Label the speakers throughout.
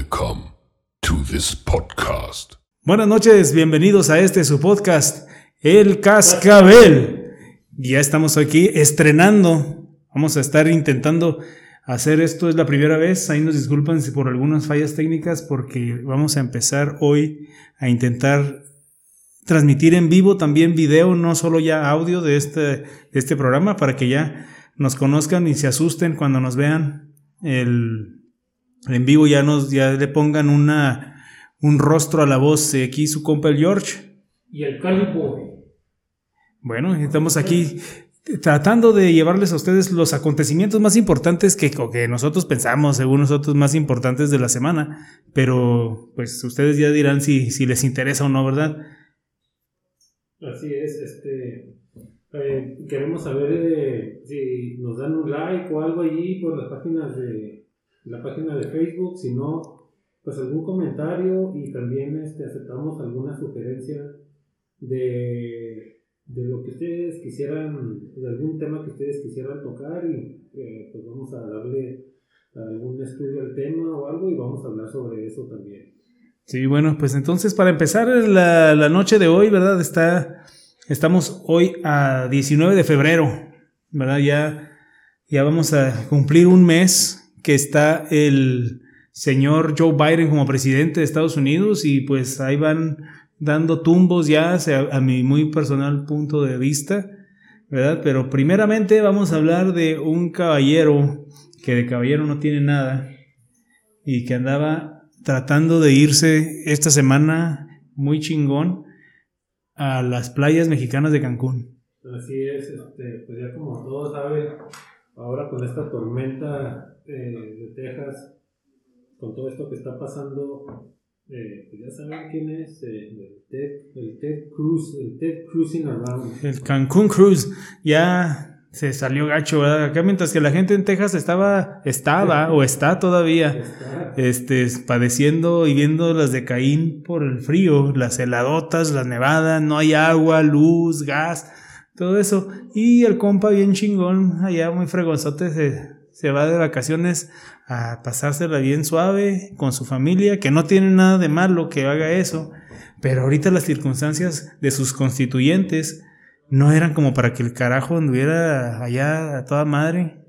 Speaker 1: Welcome to this podcast.
Speaker 2: Buenas noches, bienvenidos a este su podcast, El Cascabel. Ya estamos aquí estrenando. Vamos a estar intentando hacer esto, es la primera vez. Ahí nos disculpan si por algunas fallas técnicas, porque vamos a empezar hoy a intentar transmitir en vivo también video, no solo ya audio de este, de este programa, para que ya nos conozcan y se asusten cuando nos vean el, en vivo, ya nos ya le pongan una, un rostro a la voz de aquí su compa el George.
Speaker 3: Y el Caliboy.
Speaker 2: Bueno, estamos aquí tratando de llevarles a ustedes los acontecimientos más importantes que, que nosotros pensamos, según nosotros, más importantes de la semana. Pero, pues, ustedes ya dirán si, si les interesa o no, ¿verdad?
Speaker 3: Así es, este. eh, queremos saber eh, si nos dan un like o algo allí por las páginas de la página de Facebook, si no, pues algún comentario y también este, aceptamos alguna sugerencia de, de lo que ustedes quisieran, de algún tema que ustedes quisieran tocar y eh, pues vamos a darle algún estudio al tema o algo y vamos a hablar sobre eso también.
Speaker 2: Sí, bueno, pues entonces para empezar la, la noche de hoy, ¿verdad? Está, estamos hoy a 19 de febrero, ¿verdad? Ya, ya vamos a cumplir un mes que está el señor Joe Biden como presidente de Estados Unidos y pues ahí van dando tumbos ya a mi muy personal punto de vista, ¿verdad? Pero primeramente vamos a hablar de un caballero que de caballero no tiene nada y que andaba tratando de irse esta semana muy chingón a las playas mexicanas de Cancún.
Speaker 3: Así es, este, pues ya como todos saben, ahora con esta tormenta eh, de Texas, con todo esto que está pasando, eh, pues ya saben quién es, eh, el, Ted, el Ted Cruz, el Ted Cruising Around.
Speaker 2: El Cancún Cruise ya se salió gacho, ¿verdad? Acá mientras que la gente en Texas estaba, estaba o está todavía,
Speaker 3: Está-
Speaker 2: este, padeciendo y viendo las de Caín por el frío, las heladotas, la nevada, no hay agua, luz, gas, todo eso. Y el compa bien chingón, allá muy fregonzote, se, se va de vacaciones a pasársela bien suave con su familia, que no tiene nada de malo que haga eso. Pero ahorita las circunstancias de sus constituyentes no eran como para que el carajo anduviera allá a toda madre.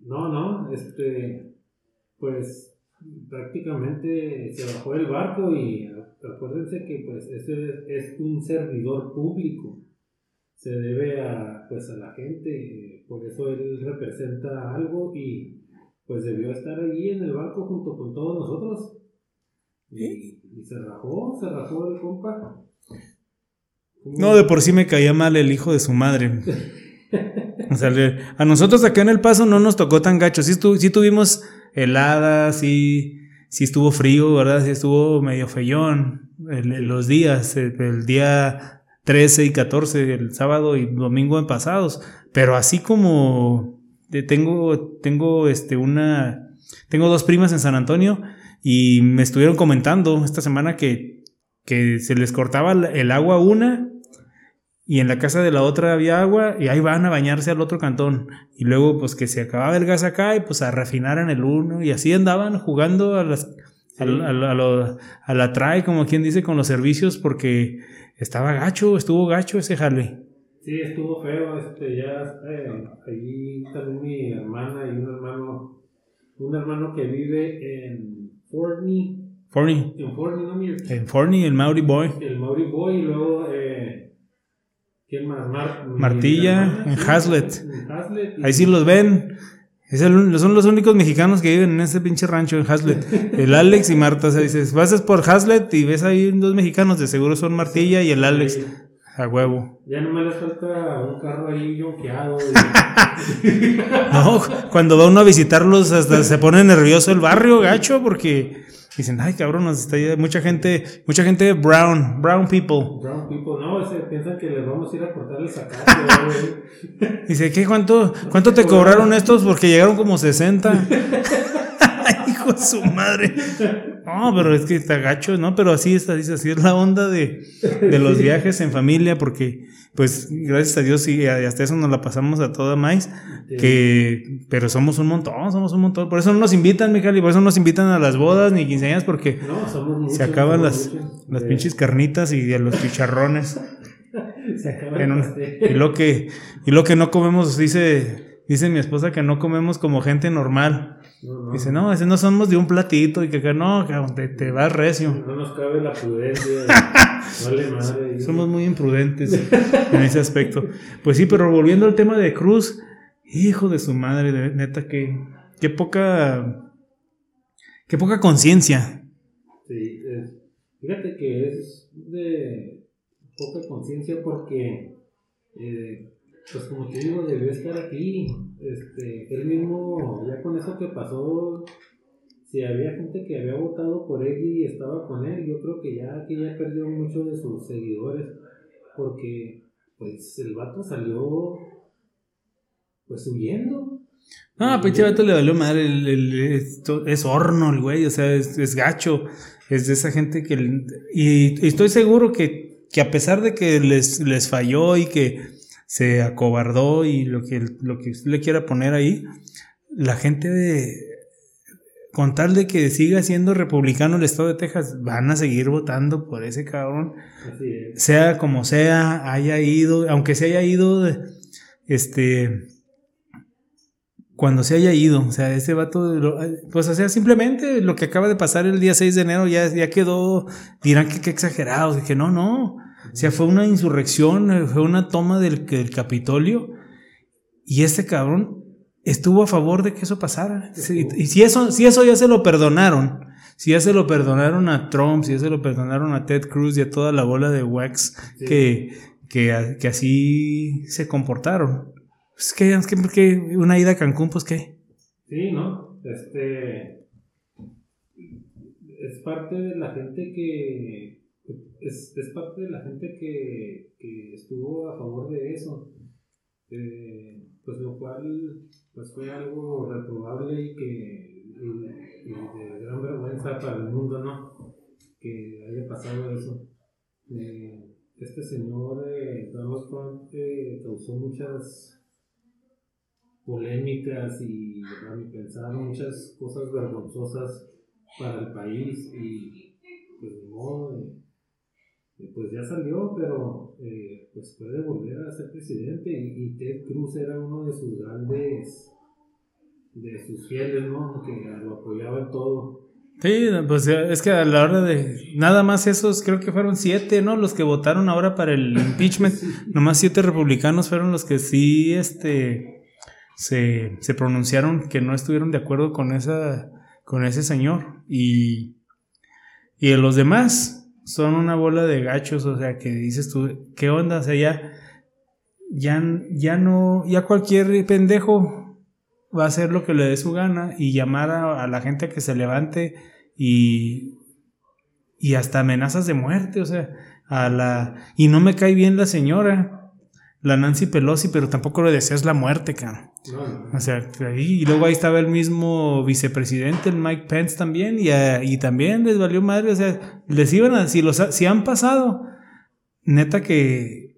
Speaker 3: No, no, este, pues prácticamente se bajó del barco y acuérdense que pues ese es un servidor público, se debe a, pues, a la gente, por eso él representa algo y pues debió estar allí en el barco junto con todos nosotros. Y, y se rajó, se rajó el compa.
Speaker 2: No, de por sí me caía mal el hijo de su madre. O sea, le- a nosotros acá en El Paso no nos tocó tan gacho. Sí, estu- sí tuvimos heladas, sí, sí estuvo frío, ¿verdad? Sí estuvo medio feyón el- los días, el, el día 13 y 14, el sábado y domingo en pasados. Pero así como de- tengo, tengo este, una, tengo dos primas en San Antonio y me estuvieron comentando esta semana que, que se les cortaba el- agua una y en la casa de la otra había agua y ahí van a bañarse al otro cantón. Y luego pues que se acababa el gas acá y pues a refinar en el uno y así andaban jugando a las... A, a la trae, como quien dice, con los servicios porque estaba gacho, estuvo gacho ese jale.
Speaker 3: Sí, estuvo feo, este, ya, eh, allí también mi hermana y un hermano, un hermano que vive en Forney,
Speaker 2: Forney,
Speaker 3: en Forney, ¿no?
Speaker 2: En Forney, el Maori Boy.
Speaker 3: El Maori Boy y luego, eh, ¿quién más? Mar-
Speaker 2: Martilla,
Speaker 3: hermana,
Speaker 2: en Hazlet.
Speaker 3: en Hazlet
Speaker 2: Ahí sí los ven. Es el- son los únicos mexicanos que viven en ese pinche rancho en Hazlet. El Alex y Marta. O sea, dices, vas por Hazlet y ves ahí dos mexicanos, de seguro son Martilla y el Alex. A huevo.
Speaker 3: Ya no me les falta un carro ahí yonqueado.
Speaker 2: No, cuando va uno a visitarlos hasta se pone nervioso el barrio, gacho, porque dicen, ay cabrón, nos está mucha gente, mucha gente brown, brown people.
Speaker 3: Brown people, no, piensan que les vamos a ir a cortar el sacate. güey.
Speaker 2: Dice, ¿qué? ¿Cuánto, cuánto te cobraron estos? Porque llegaron como 60. Hijo Hijo de su madre. No, pero es que está gacho, ¿no? Pero así es, así, así es la onda de, de los viajes en familia, porque, pues, gracias a Dios y hasta eso nos la pasamos a toda más. Que, pero somos un montón, somos un montón. Por eso no nos invitan, Miguel, y por eso no nos invitan a las bodas ni quinceañeras, porque
Speaker 3: No, somos muchos,
Speaker 2: se acaban las,
Speaker 3: muchos.
Speaker 2: las pinches carnitas y de los chicharrones.
Speaker 3: Se acaba
Speaker 2: En
Speaker 3: el
Speaker 2: un-
Speaker 3: pastel.
Speaker 2: y lo que y lo que no comemos dice dice mi esposa que no comemos como gente normal
Speaker 3: No, no.
Speaker 2: dice no ese no somos de un platito y que acá no te, te vas recio
Speaker 3: No nos cabe la prudencia. vale madre.
Speaker 2: somos muy imprudentes en ese aspecto pues sí pero volviendo al tema de Cruz hijo de su madre de- neta que qué poca qué poca conciencia
Speaker 3: Sí, fíjate que es de poca conciencia porque, eh, pues como te digo, debió estar aquí. Este, él mismo, ya con eso que pasó, si había gente que había votado por él y estaba con él, yo creo que ya, que ya perdió muchos de sus seguidores porque, pues, el vato salió, pues, huyendo.
Speaker 2: Ah, pinche vato le valió madre. El, el- es horno el güey, o sea, es, es gacho. Es de esa gente que. Y, y estoy seguro que, que a pesar de que les, les falló y que se acobardó y lo que, lo que usted le quiera poner ahí, la gente de. Con tal de que siga siendo republicano el estado de Texas, van a seguir votando por ese cabrón
Speaker 3: es.
Speaker 2: sea como sea, haya ido, aunque se haya ido, este, cuando se haya ido, o sea, ese vato, lo- pues, o sea, simplemente lo que acaba de pasar el día 6 de enero ya, ya quedó, dirán que qué exagerados, que no, no, o sea, fue una insurrección, eh, fue una toma del, del Capitolio, y este cabrón estuvo a favor de que eso pasara. Sí, y si eso, si eso ya se lo perdonaron, si ya se lo perdonaron a Trump, si ya se lo perdonaron a Ted Cruz y a toda la bola de wax
Speaker 3: Sí.
Speaker 2: que, que, que así se comportaron. Pues que, es que, que una ida a Cancún, pues qué.
Speaker 3: Sí, ¿no? Este. Es parte de la gente que. Es, es parte de la gente que, que estuvo a favor de eso. Eh, pues lo cual pues fue algo reprobable y que. Y, de gran vergüenza para el mundo, ¿no? Que haya pasado eso. Eh, este señor eh, Donald eh, causó muchas polémicas y a mi pensar muchas cosas vergonzosas para el país y pues modo, eh, pues ya salió pero eh, pues puede volver a ser presidente y, y Ted Cruz era uno de sus grandes de sus fieles no que lo apoyaba en todo
Speaker 2: Sí, pues es que a la hora de. Nada más esos, creo que fueron siete, ¿no? Los que votaron ahora para el impeachment. Nomás siete republicanos fueron los que sí, este. Se, se pronunciaron que no estuvieron de acuerdo con esa. con ese señor. Y. Y los demás son una bola de gachos, o sea, que dices tú, ¿qué onda? O sea, ya. Ya, ya no. Ya cualquier pendejo va a hacer lo que le dé su gana y llamar a, a la gente a que se levante y, y hasta amenazas de muerte, o sea, a la... Y no me cae bien la señora, la Nancy Pelosi, pero tampoco le deseas la muerte, cabrón.
Speaker 3: no.
Speaker 2: O sea, ahí, y luego ahí estaba el mismo vicepresidente, el Mike Pence también, y, a- y también les valió madre, o sea, les iban a, si, los, si han pasado, neta que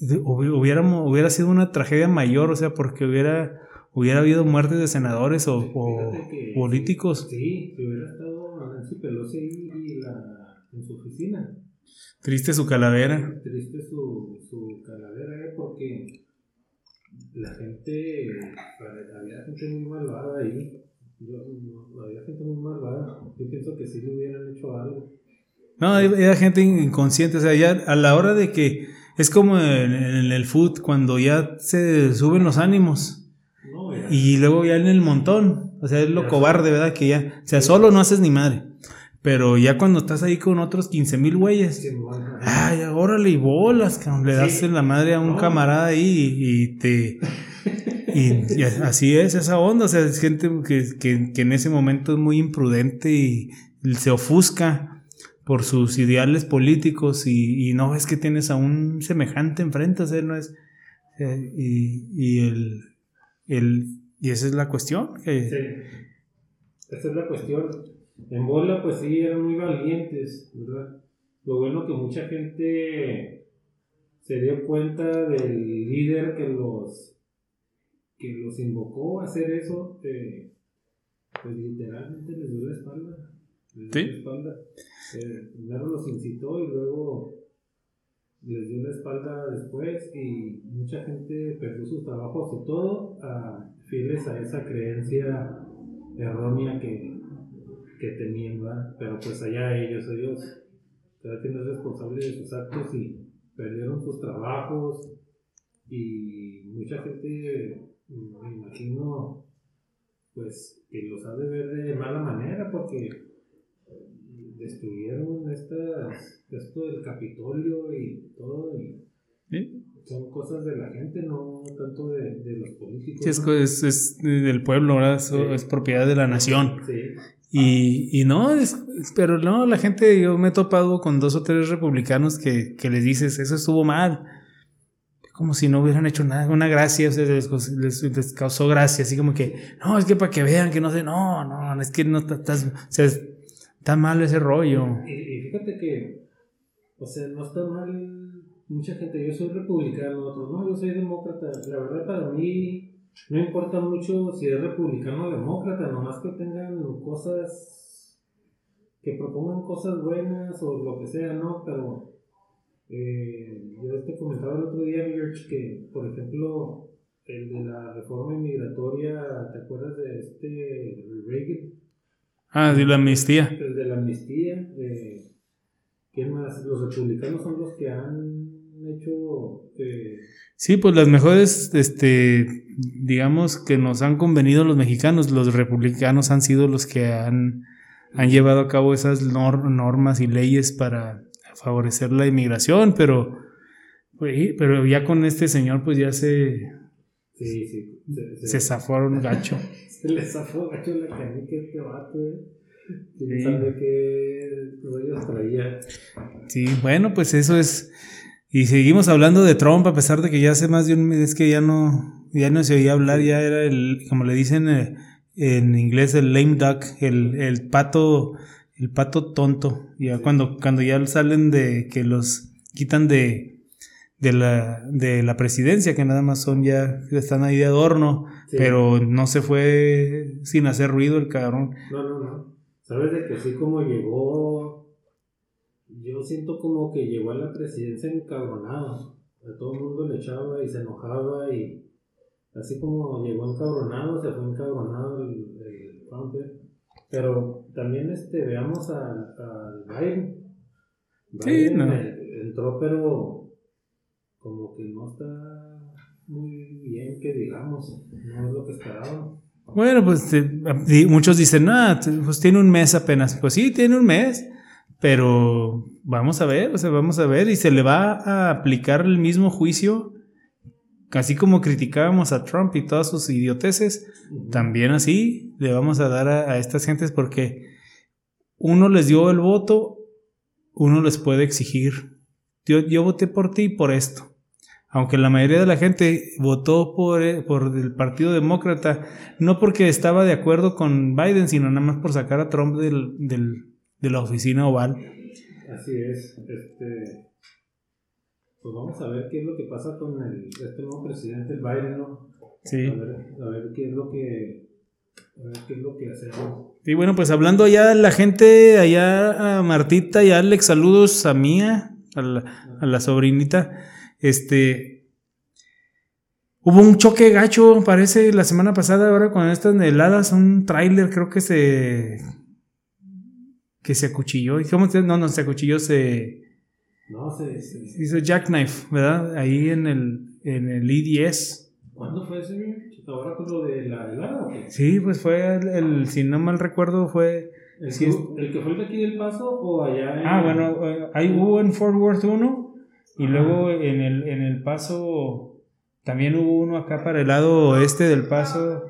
Speaker 2: hubiéramos, hubiera sido una tragedia mayor, o sea, porque hubiera, hubiera habido muertes de senadores o,
Speaker 3: que-
Speaker 2: políticos.
Speaker 3: sí si hubiera estado Nancy Pelosi ahí y la, en su oficina
Speaker 2: Triste su calavera.
Speaker 3: triste su calavera, ¿eh? porque la gente, había gente muy malvada ahí. Yo, no, había gente muy malvada. Yo pienso que sí le hubieran hecho algo.
Speaker 2: No, era gente inconsciente, o sea, ya a la hora de que es como en, en el food, cuando ya se suben los ánimos
Speaker 3: No,
Speaker 2: y luego ya en el montón, o sea, es lo
Speaker 3: Ya.
Speaker 2: cobarde, ¿verdad? Que ya, o sea, solo no haces ni madre, pero ya cuando estás ahí con otros 15 mil güeyes,
Speaker 3: Sí.
Speaker 2: Ay, órale y bolas, cabrón, le das
Speaker 3: Sí.
Speaker 2: la madre a un
Speaker 3: No.
Speaker 2: camarada ahí y, y te... Y, y así es esa onda, o sea, es gente que, que, que en ese momento es muy imprudente y se ofusca por sus ideales políticos y, y no ves que tienes a un semejante enfrente, o sea, no es... eh, y, y el, el... Y esa es la cuestión, que,
Speaker 3: Sí. esa es la cuestión. En bola, pues sí, eran muy valientes, ¿verdad? Lo bueno que mucha gente se dio cuenta del líder que los que los invocó a hacer eso, eh, pues literalmente les dio la espalda. Les dio
Speaker 2: Sí.
Speaker 3: la espalda. Eh, primero los incitó y luego les dio la espalda después y mucha gente perdió sus trabajos y todo a, fieles a esa creencia errónea que, que tenían, ¿verdad? Pero pues allá ellos, ellos cada quien es responsable de sus actos y perdieron sus trabajos y mucha gente, me imagino, pues que los ha de ver de mala manera porque destruyeron estas, esto del Capitolio y todo y son cosas de la gente, no tanto de, de los políticos.
Speaker 2: Sí, es,
Speaker 3: ¿no?
Speaker 2: es- es del pueblo, ¿verdad? Eso
Speaker 3: Sí.
Speaker 2: es propiedad de la nación.
Speaker 3: Sí,
Speaker 2: Y, y no, es- pero no, la gente, yo me he topado con dos o tres republicanos que, que les dices, eso estuvo mal. Como si no hubieran hecho nada, una gracia, o sea, les, les- les causó gracia, así como que, no, es que para que vean que no sé, no, no, es que no está- estás, o sea, está mal ese rollo.
Speaker 3: Y, y fíjate que, o sea, no está mal mucha gente. Yo soy republicano, otros no, yo soy demócrata. La verdad, para mí no importa mucho si es republicano o demócrata, nomás que tengan cosas, que propongan cosas buenas o lo que sea, ¿no? Pero eh, yo te comentaba el otro día, George, que, por ejemplo, el de la reforma inmigratoria, ¿te acuerdas de este Reagan?
Speaker 2: Ah, sí, la amnistía.
Speaker 3: El de la amnistía. eh, ¿Quién más? Los republicanos son los que han hecho. eh,
Speaker 2: Sí, pues las mejores, este, digamos que nos han convenido los mexicanos, los republicanos han sido los que han, han llevado a cabo esas nor- normas y leyes para favorecer la inmigración, pero, pues, pero ya con este señor pues ya se,
Speaker 3: sí, sí. Se,
Speaker 2: zafaron gacho.
Speaker 3: se le zafó gacho la canica este vato, eh. ¿Quién
Speaker 2: Sí.
Speaker 3: sabe qué rollos traía?
Speaker 2: Sí, bueno, pues eso es. Y seguimos hablando de Trump, a pesar de que ya hace más de un mes que ya no, ya no se oía hablar, ya era el, como le dicen eh, en inglés, el lame duck, el, el pato, el pato tonto. Ya cuando, cuando ya salen de que los quitan de, de la, de la presidencia, que nada más son ya, están ahí de adorno,
Speaker 3: Sí.
Speaker 2: pero no se fue sin hacer ruido el cabrón.
Speaker 3: No, no, no. Sabes de que así como llegó. Yo siento como que llegó a la presidencia encabronado. A todo el mundo le echaba y se enojaba y. Así como llegó encabronado, se fue encabronado el, el eh. Pero también este, veamos al al Biden.
Speaker 2: Sí, no.
Speaker 3: eh, entró, pero como que no está muy bien que digamos. No es lo que esperaban.
Speaker 2: Bueno, pues di- muchos dicen, ah, pues tiene un mes apenas. Pues sí, tiene un mes, pero vamos a ver, o sea, vamos a ver, y se le va a aplicar el mismo juicio, así como criticábamos a Trump y todas sus idioteces, también así le vamos a dar a, a estas gentes porque uno les dio el voto, uno les puede exigir. Yo, yo voté por ti por esto. Aunque la mayoría de la gente votó por, eh, por el Partido Demócrata, no porque estaba de acuerdo con Biden, sino nada más por sacar a Trump del, del- de la oficina oval.
Speaker 3: Así es. Este, pues vamos a ver qué es lo que pasa con el, este nuevo presidente, el Biden, ¿no?
Speaker 2: Sí.
Speaker 3: A ver, a ver qué es lo que, a ver qué es lo que hacemos.
Speaker 2: Y bueno, pues hablando allá de la gente, allá a Martita y a Alex, saludos a Mía, a la, a la sobrinita. Este. Hubo un choque gacho, parece, la semana pasada, ahora con estas heladas, un tráiler, creo que se. que se acuchilló. ¿Y ¿Cómo se.? No, no, se acuchilló, se.
Speaker 3: No se-
Speaker 2: se hizo jackknife, ¿verdad? Ahí en el, en el I-10.
Speaker 3: ¿cuándo fue ese? ¿Ahora con lo de la helada o qué?
Speaker 2: Sí, pues fue el, el- si no mal recuerdo, fue.
Speaker 3: ¿El,
Speaker 2: es-
Speaker 3: ¿El que fue el de aquí del Paso o allá en-
Speaker 2: Ah, bueno, eh, ahí hubo en Fort Worth uno y
Speaker 3: Ajá.
Speaker 2: luego en el, en el paso también hubo uno acá para el lado oeste del paso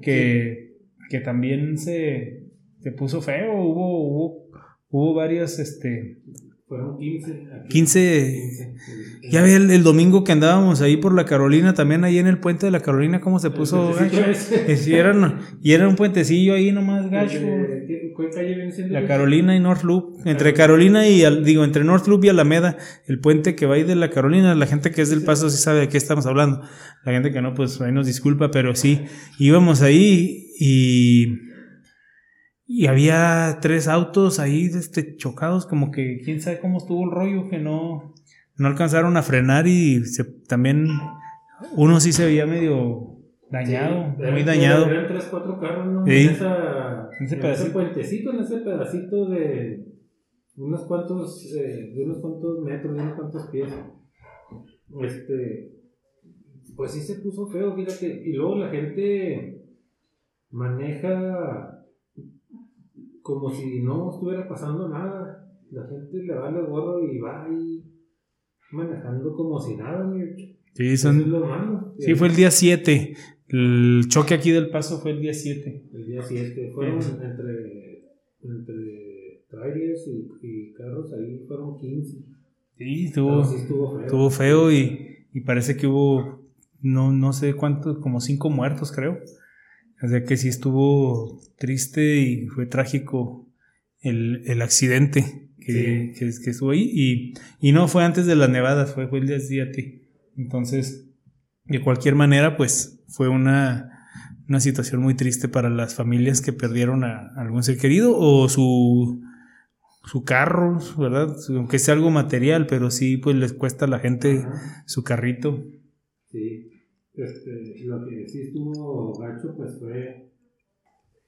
Speaker 2: que, que también se, se puso feo, hubo, hubo, hubo varios, este,
Speaker 3: Fueron 15. Aquí.
Speaker 2: 15.
Speaker 3: 15.
Speaker 2: Ya ve el, el domingo que andábamos ahí por la Carolina, también ahí en el puente de la Carolina, cómo se puso gacho.
Speaker 3: ese.
Speaker 2: Eh, era- y era un puentecillo ahí nomás gacho.
Speaker 3: ¿qué- ¿Cuál calle viene siendo?
Speaker 2: La Carolina y North Loop. Entre Carolina y, digo, entre North Loop y Alameda, el puente que va ahí de la Carolina, la gente que es del Paso sí sabe de qué estamos hablando. La gente que no, pues ahí nos disculpa, pero sí, íbamos ahí y, y había tres autos ahí este, chocados, como que quién sabe cómo estuvo el rollo, que no, no alcanzaron a frenar y se, también uno sí se veía medio dañado,
Speaker 3: Sí,
Speaker 2: muy dañado.
Speaker 3: Eran tres, cuatro carros, ¿no?
Speaker 2: Sí.
Speaker 3: En, esa,
Speaker 2: ese
Speaker 3: en
Speaker 2: pedacito.
Speaker 3: ese puentecito, en ese pedacito de unos cuantos, eh, de unos cuantos metros, de unos cuantos pies. Este, pues sí se puso feo, fíjate. Y luego la gente maneja como si no estuviera pasando nada. La gente le vale gorro y va ahí manejando como si nada.
Speaker 2: Sí,
Speaker 3: Eso es
Speaker 2: son,
Speaker 3: lo malo.
Speaker 2: sí, fue el día 7. El choque aquí del Paso fue el día 7.
Speaker 3: El día 7 fueron
Speaker 2: Sí.
Speaker 3: entre, entre trailers y, y carros, ahí fueron 15.
Speaker 2: Sí, estuvo,
Speaker 3: sí estuvo feo.
Speaker 2: estuvo feo y, y parece que hubo, no, no sé cuántos, como cinco muertos, creo. O sea que sí estuvo triste y fue trágico el, el accidente que, que, que estuvo ahí. Y, y no fue antes de las nevadas, fue, fue el día 7. Entonces, de cualquier manera, pues fue una, una situación muy triste para las familias que perdieron a algún ser querido o su, su carro, ¿verdad? Aunque sea algo material, pero sí, pues les cuesta a la gente su carrito.
Speaker 3: Sí. Este, lo que sí estuvo gacho, pues fue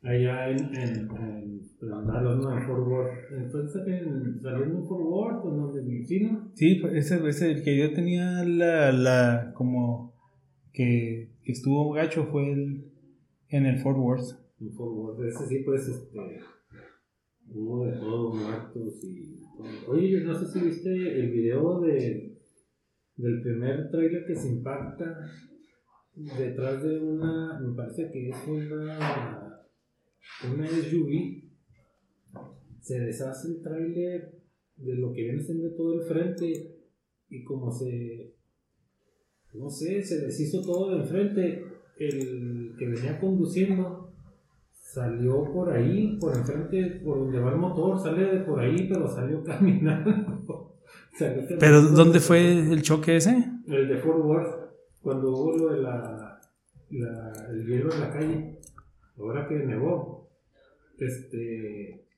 Speaker 3: allá en, en, en, en Dallas, ¿no? En Fort Worth. Entonces, en, saliendo en Fort Worth, pues, donde mi vecino.
Speaker 2: Sí, pues, ese, ese el que yo tenía la, la como que, que estuvo gacho fue el, en el Fort Worth.
Speaker 3: En Fort Worth. Ese sí, pues, este. Hubo de todo, muertos y. Oye, yo no sé si viste el video de, del primer trailer que se impacta detrás de una. Me parece que es una. Una SUV. Se deshace el trailer de lo que viene siendo todo el frente y como se. No sé, se deshizo todo de enfrente. El que venía conduciendo salió por ahí, por enfrente, por donde va el motor, sale de por ahí, pero salió caminando. Salió
Speaker 2: Pero
Speaker 3: caminando.
Speaker 2: ¿dónde fue el choque ese?
Speaker 3: El de Fort Worth, cuando hubo lo de la, la- el hielo en la calle, ahora que nevó, este,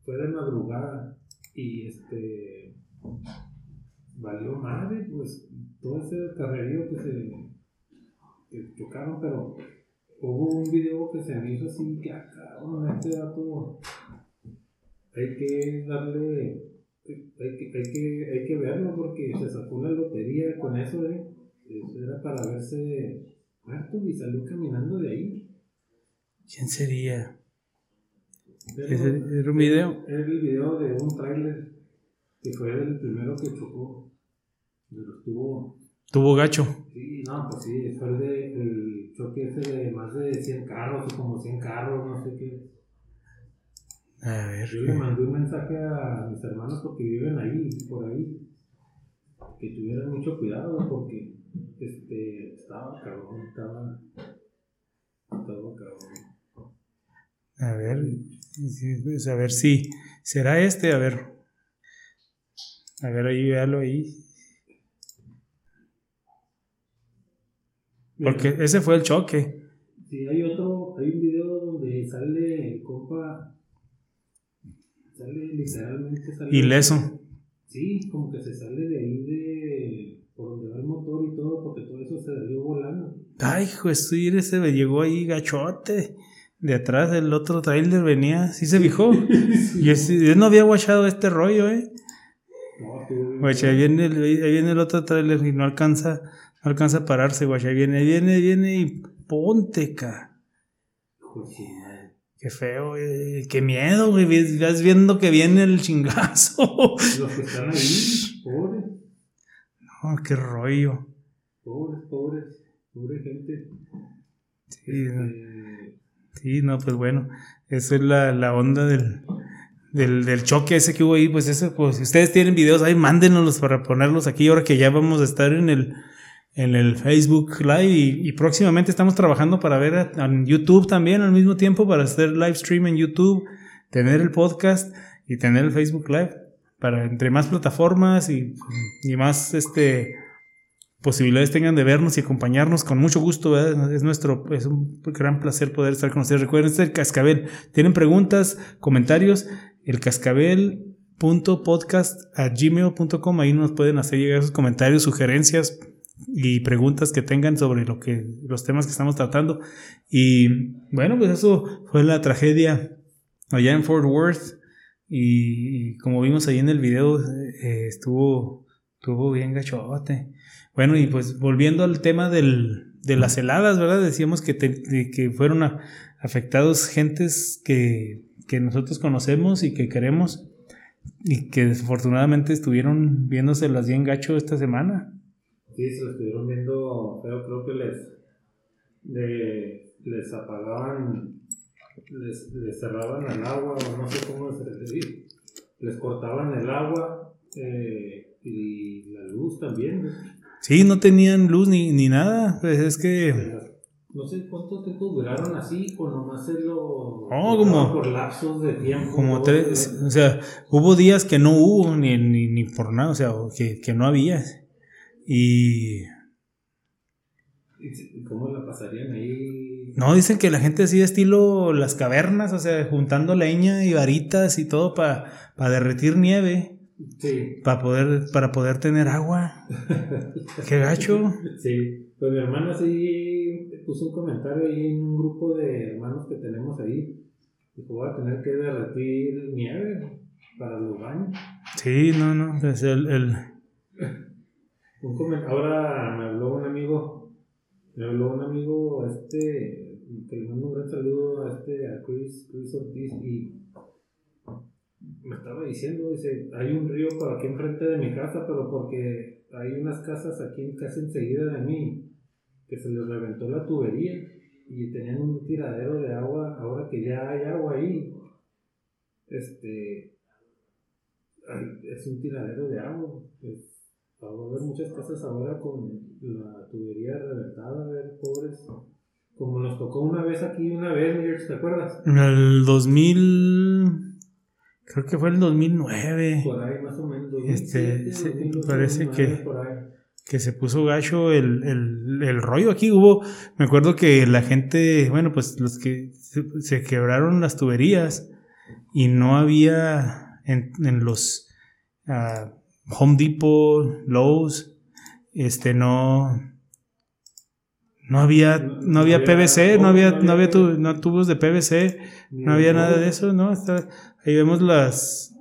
Speaker 3: fue de madrugada y este, valió madre, pues todo ese carrerío que se que chocaron, pero hubo un video que se me hizo así que acá, este dato hay que darle hay que, hay que, hay que verlo porque se sacó una lotería con eso, ¿eh? Eso era para verse muerto y salió caminando de ahí.
Speaker 2: ¿Quién sería?
Speaker 3: Pero
Speaker 2: ¿Ese era un video?
Speaker 3: Era el video de un tráiler que fue el primero que chocó. Pero estuvo.
Speaker 2: Tuvo gacho.
Speaker 3: Sí, no, pues sí, fue el, de, el choque ese de más de 100 carros o como 100 carros, no sé qué.
Speaker 2: A ver.
Speaker 3: Yo le mandé un mensaje a mis hermanos porque viven ahí, por ahí, que tuvieran mucho cuidado porque este, estaba cabrón, estaba, estaba cabrón.
Speaker 2: A ver. pues, A ver si. ¿Será este? A ver. A ver, ahí, véalo ahí. Porque ese fue el choque.
Speaker 3: Sí, hay otro, hay un video donde sale el compa, sale literalmente, sale...
Speaker 2: Ileso.
Speaker 3: Sí, como que se sale de ahí de, por donde va el motor y todo, porque todo eso se salió volando.
Speaker 2: Ay, hijo, sí, ese me llegó ahí gachote. De atrás del otro trailer venía, sí se fijó. Yo, sí- yo no había guachado este rollo, eh.
Speaker 3: No, bien
Speaker 2: Guacha, ahí viene, el, ahí viene el otro trailer y no alcanza, no alcanza a pararse, guacha. Ahí viene, ahí viene, viene y ponte, ca. Qué feo, güey. Qué miedo, güey. Vas viendo que viene el chingazo.
Speaker 3: Los que están ahí, pobres,
Speaker 2: No, qué rollo.
Speaker 3: pobres, pobres, pobre gente.
Speaker 2: Sí,
Speaker 3: Eh,
Speaker 2: sí, no, pues bueno. Esa es la, la onda del, del, del choque ese que hubo ahí, pues eso, pues si ustedes tienen videos ahí, mándenoslos para ponerlos aquí ahora que ya vamos a estar en el, en el Facebook Live y, y próximamente estamos trabajando para ver en YouTube también al mismo tiempo para hacer live stream en YouTube, tener el podcast y tener el Facebook Live para entre más plataformas y, más este posibilidades tengan de vernos y acompañarnos con mucho gusto. Es nuestro, es un gran placer poder estar con ustedes. Recuerden, este es el cascabel. Tienen preguntas, comentarios, el cascabel.podcast.gmail.com, ahí nos pueden hacer llegar sus comentarios, sugerencias y preguntas que tengan sobre lo que, los temas que estamos tratando. Y bueno, pues eso fue la tragedia allá en Fort Worth. Y, como vimos ahí en el video, eh, estuvo, estuvo bien gachote. Bueno, y pues volviendo al tema del, de las heladas, ¿verdad? Decíamos que, te- que fueron afectados gentes que, que nosotros conocemos y que queremos y que desafortunadamente estuvieron viéndoselas bien gacho esta semana.
Speaker 3: Sí, se lo estuvieron viendo, pero creo que les, le- les apagaban, les, les cerraban el agua, o no sé cómo se les dice, les cortaban el agua eh, y la luz también. ¿no?
Speaker 2: Sí, no tenían luz ni, ni nada. Pues es que
Speaker 3: No sé cuánto tiempo duraron así, con nomás hacerlo
Speaker 2: Oh, como-
Speaker 3: por lapsos de tiempo.
Speaker 2: como
Speaker 3: ¿no?
Speaker 2: tres, o sea, hubo días que no hubo ni, ni, ni por nada, o sea, que, que no había. Y
Speaker 3: ¿Y ¿Cómo la pasarían ahí?
Speaker 2: No, dicen que la gente así estilo las cavernas, o sea, juntando leña y varitas y todo para derretir nieve,
Speaker 3: Sí,
Speaker 2: para poder, para poder tener agua. Qué gacho.
Speaker 3: sí. Pues mi hermana sí puso un comentario ahí en un grupo de hermanos que tenemos ahí. Dijo, voy a tener que derretir nieve para los baños.
Speaker 2: Sí, no, no, es el, el-
Speaker 3: Un comen- Ahora me habló un amigo, me habló un amigo, este, que le mando un gran saludo a este, a Chris, Chris Ortiz, y me estaba diciendo, dice, hay un río por aquí enfrente de mi casa, pero porque hay unas casas aquí casi enseguida de mí, que se les reventó la tubería y tenían un tiradero de agua, ahora que ya hay agua ahí, este, es un tiradero de agua, pues, Va a haber muchas casas ahora con la tubería reventada, a ver, pobres. Como nos tocó una vez aquí, una vez, ¿te acuerdas?
Speaker 2: en el 2000, creo que fue el 2009.
Speaker 3: Por ahí más o menos.
Speaker 2: Este,
Speaker 3: 2007,
Speaker 2: sí,
Speaker 3: 2008,
Speaker 2: parece
Speaker 3: 2009,
Speaker 2: que-
Speaker 3: por ahí.
Speaker 2: que se puso gacho el, el, el rollo aquí. Hubo, me acuerdo que la gente, bueno, pues los que se, se quebraron las tuberías y no había en, en los ah, Home Depot, Lowe's, este, no, no había, no había PVC, no había, no había, no tubos de PVC, no había nada de eso, ¿no? Está- ahí vemos las,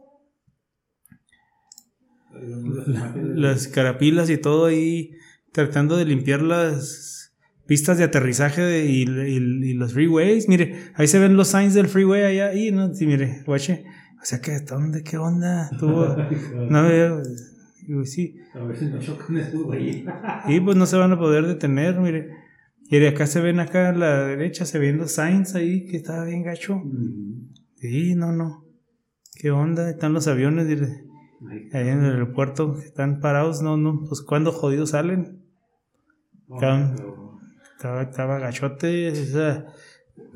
Speaker 3: las
Speaker 2: carapilas y todo ahí tratando de limpiar las pistas de aterrizaje de- y, y- y los freeways. Mire, ahí se ven los signs del freeway allá ahí, ¿no? Sí, mire, guache. O sea, que ¿dónde? ¿Qué onda? Tuvo, no digo, sí.
Speaker 3: A ver si no chocan esos güeyes.
Speaker 2: Y pues no se van a poder detener, mire. Y de acá se ven acá a la derecha, se ven los signs ahí, que está bien gacho. Sí, no, no. ¿Qué onda? Están los aviones, Ahí en el aeropuerto están parados, no, no, pues cuando jodidos salen.
Speaker 3: pero-
Speaker 2: Estaba, estaba gachote,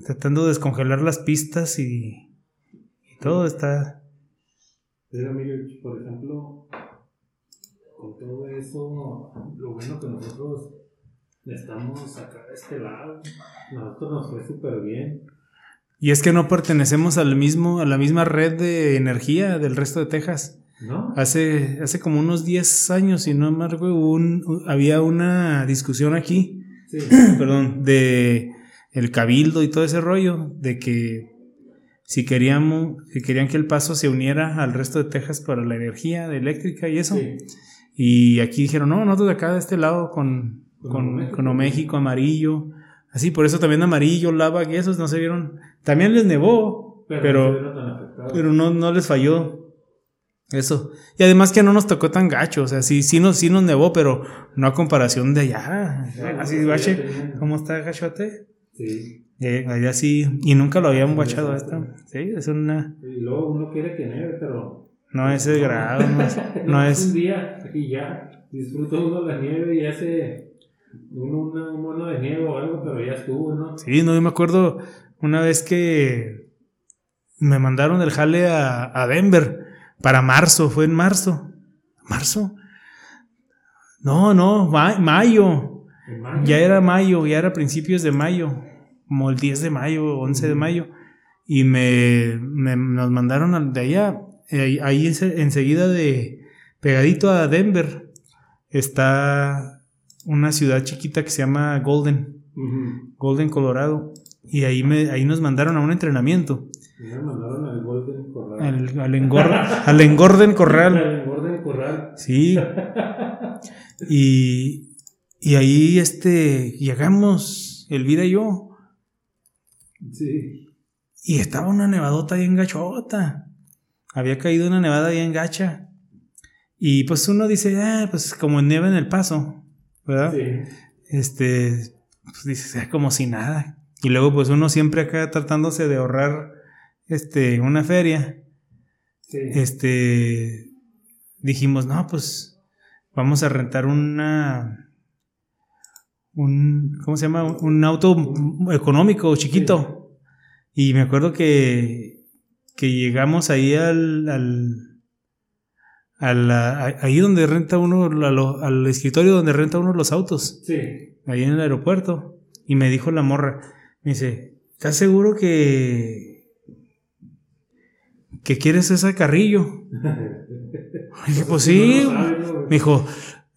Speaker 2: tratando de descongelar las pistas y, y todo está.
Speaker 3: Pero mire, por ejemplo, con todo eso, lo bueno que nosotros estamos acá de este lado, nosotros nos fue súper bien.
Speaker 2: Y es que no pertenecemos al mismo, a la misma red de energía del resto de Texas.
Speaker 3: ¿No?
Speaker 2: Hace, hace como unos 10 años, si no me recuerdo, un- había una discusión aquí
Speaker 3: Sí.
Speaker 2: perdón, de el cabildo y todo ese rollo, de que si queríamos, si querían que el paso se uniera al resto de Texas para la energía eléctrica y eso.
Speaker 3: Sí.
Speaker 2: Y aquí dijeron, no, nosotros de acá de este lado con,
Speaker 3: Con
Speaker 2: con,
Speaker 3: México.
Speaker 2: con México amarillo. Así, por eso también amarillo, lava y esos no se vieron. También les nevó,
Speaker 3: Pero,
Speaker 2: pero,
Speaker 3: no
Speaker 2: pero, no, no les falló. Eso. Y además que no nos tocó tan gacho. O sea, sí, sí nos, sí nos nevó, pero no a comparación de allá. Así,
Speaker 3: tenían-
Speaker 2: ¿Cómo está gachote?
Speaker 3: Sí.
Speaker 2: Eh, allá sí, y nunca lo habían guachado esto. Sí, es una.
Speaker 3: Y luego uno quiere que nieve, pero.
Speaker 2: No es el grado, no es.
Speaker 3: no, es un día y ya. Disfruta uno la nieve y hace uno una- un mono de nieve o algo, pero ya estuvo, ¿no?
Speaker 2: Sí, no, yo me acuerdo una vez que me mandaron del jale a, a Denver para marzo, fue en marzo. ¿Marzo? No, no, ma- mayo.
Speaker 3: Mayo.
Speaker 2: Ya era mayo, ya era principios de mayo, como el 10 de mayo, 11 de mayo. Y me, me- nos mandaron de allá, eh, ahí, ahí ense- enseguida de, pegadito a Denver, está una ciudad chiquita que se llama Golden. Golden, Colorado. Y ahí, me, ahí nos mandaron a un entrenamiento.
Speaker 3: Y me mandaron al Golden Corral.
Speaker 2: Al, al, engor- al Engorden Corral.
Speaker 3: Al Golden Corral.
Speaker 2: Sí. Y, y ahí este, llegamos, Elvira y yo.
Speaker 3: Sí.
Speaker 2: Y estaba una nevadota bien gachota. Había caído una nevada bien gacha. Y pues uno dice, ah, pues como nieve en el paso, ¿verdad?
Speaker 3: Sí.
Speaker 2: este, pues dices, "Ah, como si nada. Y luego pues uno siempre acá tratándose de ahorrar, este, una feria,
Speaker 3: Sí.
Speaker 2: este, dijimos, no, pues vamos a rentar una, un, ¿cómo se llama? Un auto económico, chiquito. Y me acuerdo que, que llegamos ahí al, al, a la- a- ahí donde renta uno, lo- al escritorio donde renta uno los autos
Speaker 3: Sí.
Speaker 2: ahí en el aeropuerto y me dijo la morra, me dice, ¿estás seguro que que quieres ese carrillo? Y dije, pues sí.
Speaker 3: No sabe, ¿no?
Speaker 2: Me dijo,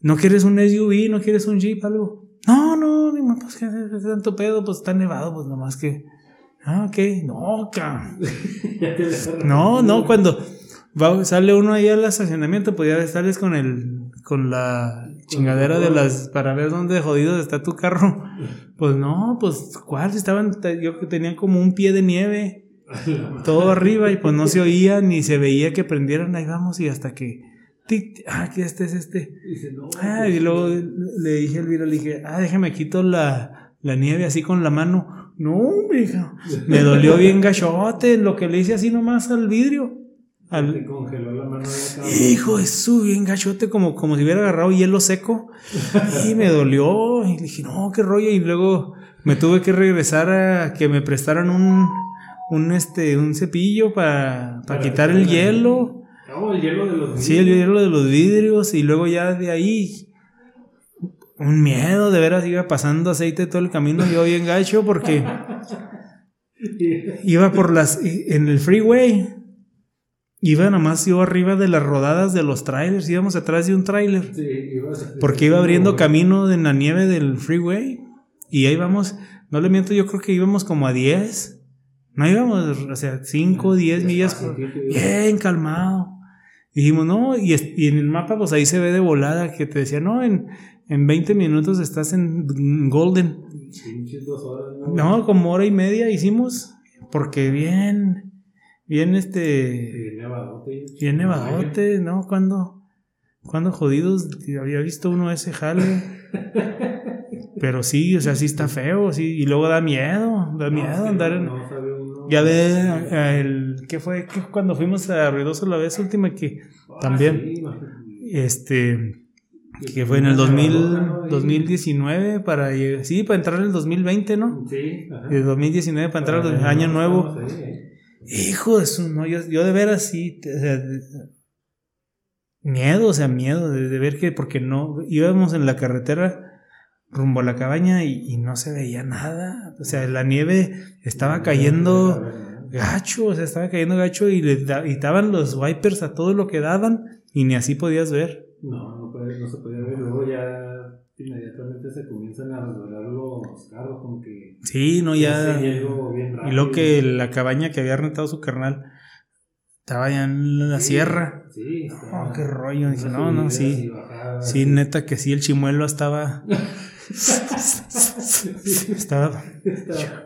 Speaker 2: ¿no quieres un SUV? ¿No quieres un Jeep? Algo. No, no, digo, pues que es tanto pedo, pues está nevado, pues nomás que. Ah, ok. No, cabrón. No, no, cuando va- sale uno ahí al estacionamiento, pues ya sales con el con la chingadera de las para ver dónde jodido está tu carro. Pues no, pues cuál estaban yo que tenían como un pie de nieve todo arriba y pues no se oía ni se veía que prendieran, ahí vamos y hasta que tic, ah, que este es este.
Speaker 3: Dice, no.
Speaker 2: Ah,
Speaker 3: pues,
Speaker 2: y luego le dije a Elvira, le dije, ah, déjame quito la, la nieve así con la mano. No, mija, me dolió bien gachote lo que le hice así nomás al vidrio.
Speaker 3: Te congeló la mano de
Speaker 2: hijo de su, bien gachote, como, como si hubiera agarrado hielo seco. Y me dolió. Y dije, no, qué rollo. Y luego me tuve que regresar a que me prestaran un, un, este, un cepillo para
Speaker 3: Para
Speaker 2: quitar
Speaker 3: quitar
Speaker 2: el hielo.
Speaker 3: No, el hielo de los
Speaker 2: Sí, el hielo de los vidrios y luego ya de ahí un miedo, de veras iba pasando aceite todo el camino yo bien gacho porque iba por las en el freeway. Iba nomás yo arriba de las rodadas de los trailers, íbamos atrás de un trailer
Speaker 3: Sí, ibas-
Speaker 2: porque iba abriendo camino en la nieve del freeway y ahí vamos, no le miento, yo creo que íbamos como a 10. No íbamos, o sea, 5, 10 millas por- bien calmado. Dijimos, no, y, y en el mapa, pues ahí se ve de volada que te decía, no, en, en 20 minutos estás en Golden.
Speaker 3: Dos horas, ¿no?
Speaker 2: No, como hora y media hicimos, porque bien, bien este,
Speaker 3: nevadote.
Speaker 2: bien nevadote, ¿no? Cuando, cuando jodidos, había visto uno ese jale. Pero sí, o sea, sí está feo, sí, y luego da miedo, da
Speaker 3: No,
Speaker 2: miedo andar
Speaker 3: no-
Speaker 2: en...
Speaker 3: no sabe uno.
Speaker 2: Ya ve el ¿qué fue? ¿Qué cuando fuimos a Ruidoso la vez última que
Speaker 3: Ah,
Speaker 2: también
Speaker 3: sí,
Speaker 2: este que fue en el 2000, 2019 para sí, para entrar en el 2020, ¿no?
Speaker 3: Sí, ajá.
Speaker 2: El 2019 para entrar al año nuevo.
Speaker 3: Ahí, ¿eh?
Speaker 2: Hijo de su, no, yo, yo de veras sí, o sea, miedo, o sea, miedo de, de ver que, porque no, íbamos en la carretera rumbo a la cabaña y, y no se veía nada, o sea, la nieve estaba cayendo gacho, o sea, estaba cayendo gacho y le da- y daban los wipers a todo lo que daban y ni así podías ver.
Speaker 3: No, no, puede- no se podía ver. Luego ya inmediatamente se comienzan a resbalar los carros, como que.
Speaker 2: Sí, no, ya.
Speaker 3: bien
Speaker 2: Y lo que la cabaña que había rentado su carnal estaba ya en la
Speaker 3: Sí,
Speaker 2: sierra.
Speaker 3: Sí,
Speaker 2: Oh, qué rollo. Dije, no, no, sí. Sí, neta que sí, el chimuelo estaba. estaba.
Speaker 3: Estaba-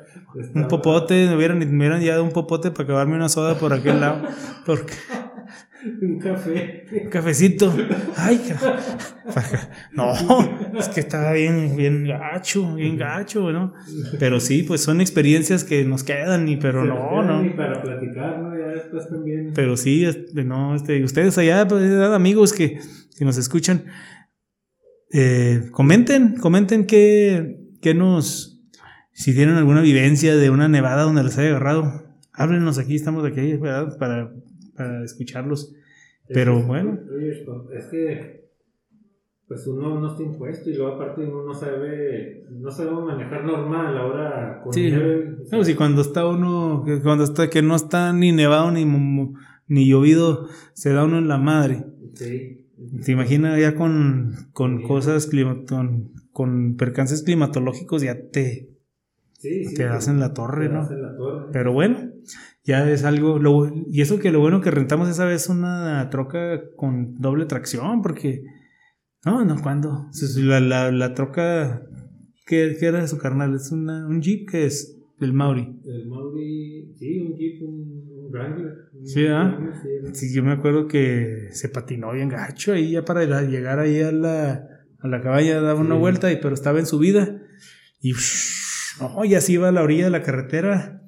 Speaker 2: Un popote, me hubieran, me hubieran llevado un popote para acabarme una soda por aquel lado. Porque.
Speaker 3: Un café.
Speaker 2: Un cafecito. Ay, no, es que estaba bien, bien gacho, bien gacho, ¿no? Pero sí, pues son experiencias que nos quedan, y pero no, no.
Speaker 3: Y para platicar, ¿no? Ya después también.
Speaker 2: Pero sí, este, no, este, ustedes allá, pues, amigos que, que nos escuchan, eh, comenten, comenten qué, qué nos, si tienen alguna vivencia de una nevada donde les haya agarrado. Háblenos aquí, estamos aquí, ¿verdad? Para para escucharlos. Pero bueno.
Speaker 3: es que pues uno no está impuesto y luego aparte uno no sabe, no sabe manejar normal ahora con
Speaker 2: sí, no, si cuando está uno, cuando está, que no está ni nevado ni, ni llovido, se da uno en la madre. Sí. ¿Te imaginas ya con, con cosas, con, con percances climatológicos ya te, sí, sí, quedas en la torre, ¿no? En la torre. Pero bueno, ya es algo. y eso que lo bueno que rentamos esa vez una troca con doble tracción, porque. No, no, ¿cuándo? La, la, la troca. ¿qué, ¿Qué, era su carnal? ¿Es una, un Jeep que es? El Mauri.
Speaker 3: El Mauri, sí, un Jeep, un, Wrangler.
Speaker 2: sí, ¿ah? Sí, yo me acuerdo que se patinó bien gacho ahí ya para llegar ahí a la, a la cabaña, daba una vuelta, y, pero estaba en subida. Y, no, y así iba a la orilla de la carretera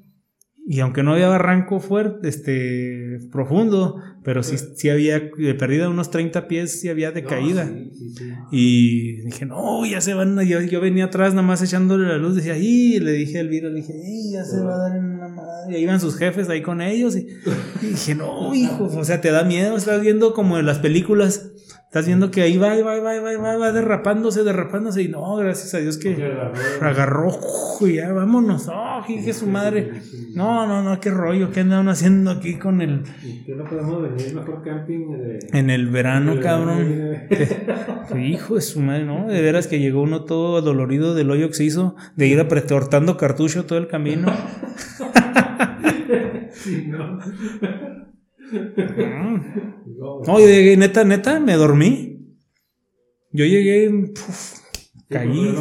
Speaker 2: y aunque no había barranco fuerte, este, profundo, pero sí, sí. había de perdida unos 30 pies, sí había de caída. y dije, no, ya se van, yo, yo venía atrás nada más echándole la luz, decía, y le dije al Viro, le dije, ya se va a dar en la madre. Y ahí iban sus jefes ahí con ellos. Y, y dije, no, hijo, o sea, te da miedo, estás viendo como en las películas Estás viendo que ahí va, va, va, va, va, va derrapándose, derrapándose. Y no, gracias a Dios que agarró. Y ya, vámonos. Oh, que su madre. No, no, no, qué rollo. ¿Qué andaban haciendo aquí con el.
Speaker 3: ¿Qué no podemos venir mejor camping? De...
Speaker 2: En el verano, cabrón. Hijo de su madre, ¿no? De veras que llegó uno todo dolorido del hoyo que se hizo, de ir apretortando cartucho todo el camino. sí, no. No, yo llegué, neta, neta, me dormí. Yo llegué, caí.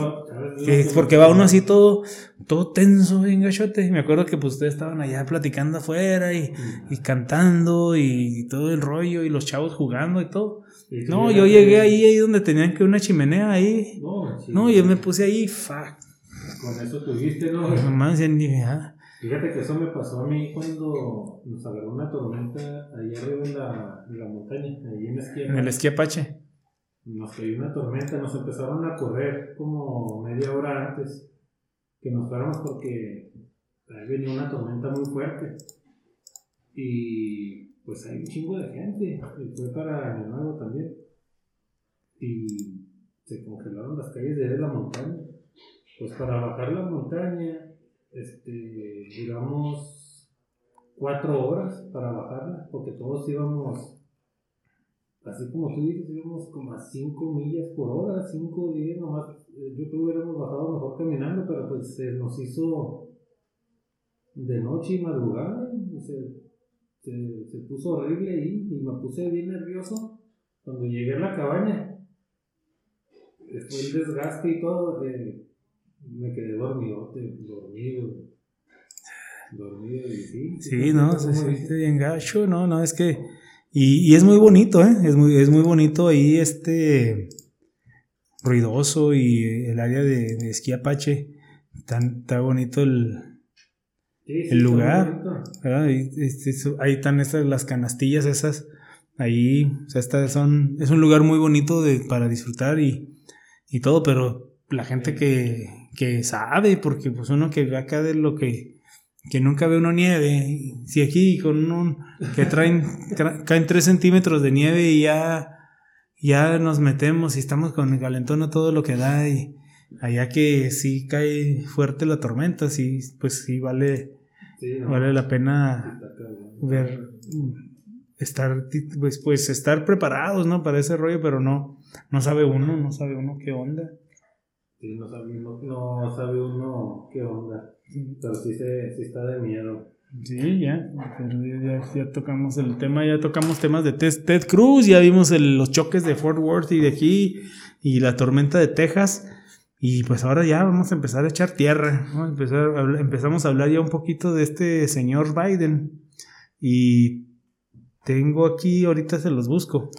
Speaker 2: porque va uno así todo, todo tenso, bien gachote. Me acuerdo que pues ustedes estaban allá platicando afuera y, y cantando y todo el rollo y los chavos jugando y todo. No, yo llegué ahí, ahí donde tenían que una chimenea ahí. No, yo me puse ahí, fuck.
Speaker 3: Con eso tuviste, ¿no?
Speaker 2: Nomás ya ni,
Speaker 3: Fíjate que eso me pasó a mí cuando nos agarró una tormenta allá arriba en la, en la montaña, ahí en Esquí
Speaker 2: En el Esquí Apache.
Speaker 3: Nos cayó una tormenta, nos empezaron a correr como media hora antes que nos fuéramos porque ahí venía una tormenta muy fuerte. Y pues hay un chingo de gente, y fue para Año Nuevo también. Y se congelaron las calles de la montaña. Pues para bajar la montaña este, duramos cuatro horas para bajarla, porque todos íbamos, así como tú dices, íbamos como a cinco millas por hora, cinco días nomás. Eh, yo creo que hubiéramos bajado mejor caminando, pero pues se nos hizo de noche y madrugada. Se, se, puso horrible ahí y me puse bien nervioso cuando llegué a la cabaña. Fue el desgaste y todo. De, me quedé dormido, dormido. Dormido y sí.
Speaker 2: Sí, no, se siente bien gacho, no, no, es que. Y, y, es muy bonito, ¿eh? Es muy, es muy bonito ahí este. ruidoso y el área de, de esquí apache. Tan, está bonito el. el lugar. Ahí, este, ahí están estas, las canastillas esas. Ahí, o sea, está, son, es un lugar muy bonito de, para disfrutar y, y todo, pero la gente que, que sabe, porque pues uno que ve acá de lo que, que nunca ve uno nieve, si aquí con un, que traen, caen 3 centímetros de nieve y ya, ya nos metemos y estamos con el calentón a todo lo que da y allá que sí cae fuerte la tormenta, sí, pues sí vale, vale la pena ver, estar, pues, pues estar preparados, ¿no? Para ese rollo, pero no, no sabe uno, no sabe uno qué onda.
Speaker 3: Sí, no sabe, no, sabe uno qué onda. Pero sí, se, sí está de miedo.
Speaker 2: Sí, ya, ya, tocamos el tema, ya tocamos temas de Ted, Cruz, ya vimos los choques de Fort Worth y de aquí, y la tormenta de Texas, y pues ahora ya vamos a empezar a echar tierra, empezar, empezamos a hablar ya un poquito de este señor Biden, y tengo aquí, ahorita se los busco,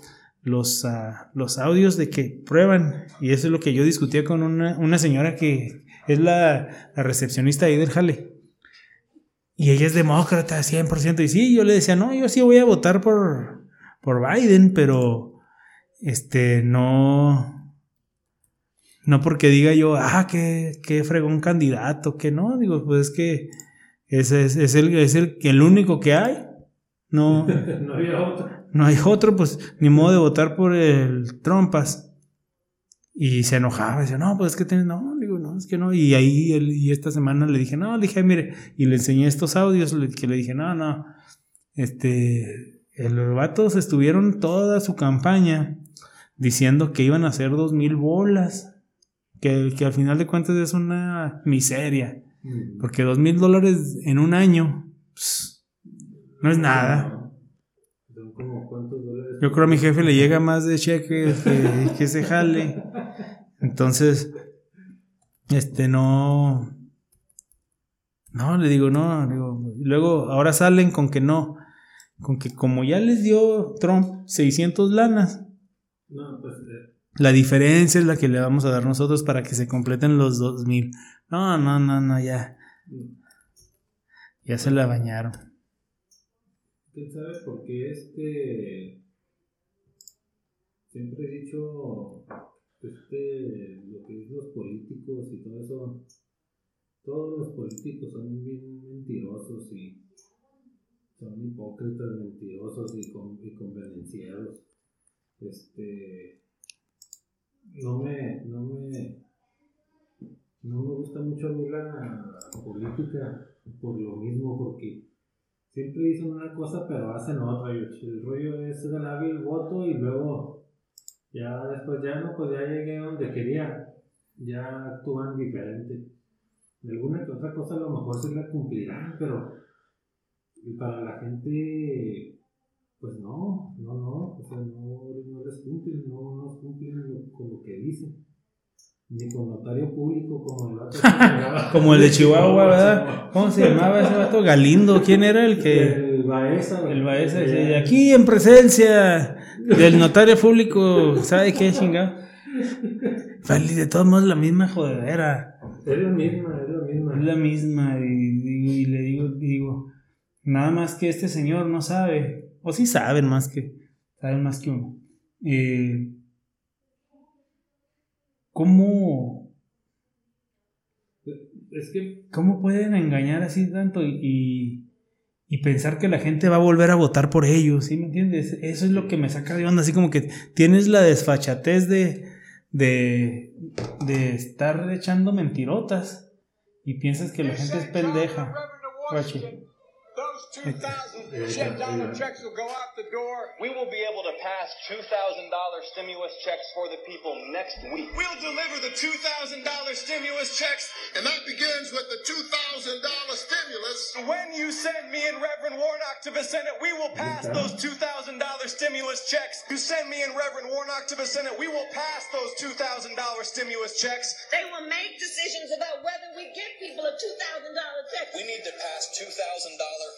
Speaker 2: los, ah, los audios de que prueban. Y eso es lo que yo discutía con una, una señora que es la, recepcionista ahí del Jale. Y ella es demócrata, 100%. Y sí, yo le decía, no, yo sí voy a votar por, por Biden, pero este, no, no porque diga yo, ah, qué, qué fregón candidato, que no, digo, pues es que ese es, es el, es el, el único que hay. No,
Speaker 3: no había otro.
Speaker 2: No hay otro, pues ni modo de votar por el Trumpas. Y se enojaba, decía, no, pues es que tienes, no, digo, no, es que no. Y ahí, él- y esta semana le dije, no, le dije, mire, y le enseñé estos audios, que le dije, no, no, este, los vatos estuvieron toda su campaña diciendo que iban a hacer dos mil bolas, que, que al final de cuentas es una miseria,
Speaker 3: Mm.
Speaker 2: porque dos mil dólares en un año, pues, no es nada.
Speaker 3: Son como cuántos dólares.
Speaker 2: Yo creo a mi jefe le llega más de cheques que, que se jale. Entonces, este no. No, le digo, no. digo, luego, ahora salen con que no. Con que como ya les dio Trump 600 lanas,
Speaker 3: No, pues eh,
Speaker 2: la diferencia es la que le vamos a dar nosotros para que se completen los 2000. No, no, no, no, ya. Ya se la bañaron.
Speaker 3: quién sabe por qué este. Siempre he dicho. Este. Lo que es los políticos y todo eso. Todos los políticos son bien mentirosos y. Son hipócritas, mentirosos y, con, y convenencieros. Este. No me. No me. No me gusta mucho a mí la política por lo mismo, porque siempre dicen una cosa pero hacen otra. El rollo es ganar el voto y luego ya después ya no, pues ya llegué a donde quería. Ya actúan diferente. De alguna que otra cosa a lo mejor sí la cumplirán, pero para la gente, pues no, no, no, o sea, no, no les cumplen, no, no cumplen con lo que dicen. Ni con notario público como el otro.
Speaker 2: Como el de Chihuahua, ¿verdad? ¿Cómo se llamaba ese vato? Galindo. ¿Quién era el que.?
Speaker 3: El Baeza.
Speaker 2: El Baeza decía, aquí en presencia del notario público, ¿sabe qué chingado? Vale, de todos modos la misma jodedera,
Speaker 3: Es la misma, es la misma.
Speaker 2: es la misma y, le digo, digo, nada más que este señor no sabe, o sí saben más que, saben más que uno. Eh, ¿Cómo,
Speaker 3: Es que
Speaker 2: ¿Cómo pueden engañar así tanto y, y, y pensar que la gente va a volver a votar por ellos? ¿Sí me entiendes? Eso es lo que me saca de onda, así como que tienes la desfachatez de, de, de estar echando mentirotas y piensas que la gente es pendeja.
Speaker 4: 2,000 check dollar checks will go out the door.
Speaker 5: We will be able to pass $2,000 stimulus checks for the people next week.
Speaker 4: We'll deliver the $2,000 stimulus checks.
Speaker 6: And that begins with the $2,000 stimulus.
Speaker 4: When you send me and Reverend Warnock to the Senate, we will pass those $2,000 stimulus checks. You send me and Reverend Warnock to the Senate, we will pass those $2,000 stimulus checks.
Speaker 7: They will make decisions about whether we give people a $2,000 check.
Speaker 8: We need to pass $2,000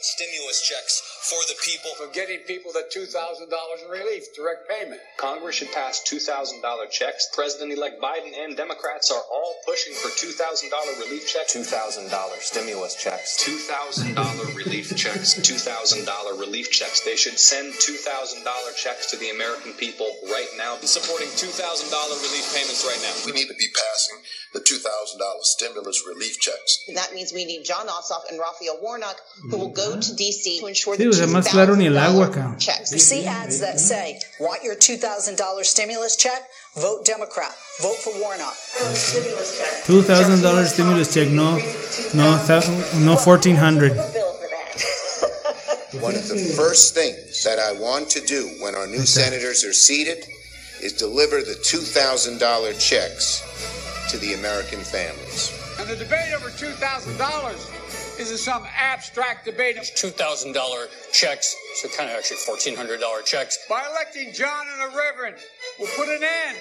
Speaker 8: stimulus checks for the people.
Speaker 9: for getting people the $2,000 in relief, direct payment.
Speaker 10: Congress should pass $2,000 checks. President-elect Biden and Democrats are all pushing for $2,000 relief checks.
Speaker 11: $2,000 stimulus checks.
Speaker 10: $2,000 relief checks. $2,000 relief checks. They should send $2,000 checks to the American people right now.
Speaker 8: Supporting $2,000 relief payments right now.
Speaker 6: We need to be passing the $2,000 stimulus relief checks.
Speaker 7: That means we need John Ossoff and Raphael Warnock, who will go to mm-hmm. D.C. to ensure
Speaker 2: Sí,
Speaker 7: the
Speaker 2: o sea, más claro ni el agua, cabrón.
Speaker 7: checks.
Speaker 12: You see ads that say, want your $2,000 stimulus check? Vote Democrat. Vote for Warnock.
Speaker 2: $2,000 stimulus check, no, no, no 1400
Speaker 7: Bill.
Speaker 6: One of the first things that I want to do when our new senators are seated is deliver the $2,000 checks to the American families.
Speaker 4: And the debate over $2,000 isn't some abstract debate.
Speaker 9: It's $2,000 checks, so kind of actually $1,400 checks.
Speaker 4: By electing John and the Reverend, we'll put an end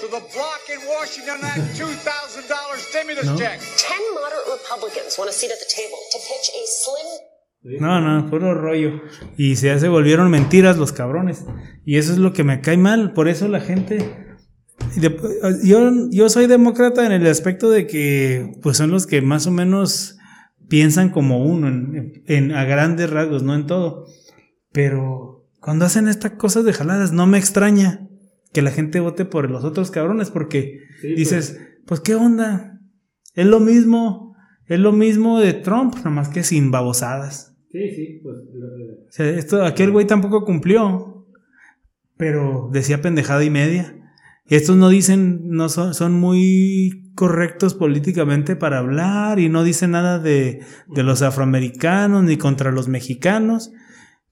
Speaker 4: to the block in Washington on that $2,000 stimulus
Speaker 2: No.
Speaker 4: check.
Speaker 13: Ten moderate Republicans want a seat at the table to pitch a slim
Speaker 2: No, no, puro rollo. Y se, se volvieron mentiras los cabrones. Y eso es lo que me cae mal. Por eso la gente. Yo, yo soy demócrata en el aspecto de que pues son los que más o menos piensan como uno, en, en, a grandes rasgos, no en todo. Pero cuando hacen estas cosas de jaladas, no me extraña que la gente vote por los otros cabrones, porque dices, pues, pues qué onda, es lo mismo, es lo mismo de Trump, nomás que sin babosadas.
Speaker 3: Sí, sí, pues.
Speaker 2: O sea, esto, aquel güey tampoco cumplió, pero decía pendejada y media. Estos no dicen, no son, son muy correctos políticamente para hablar y no dicen nada de, los afroamericanos ni contra los mexicanos,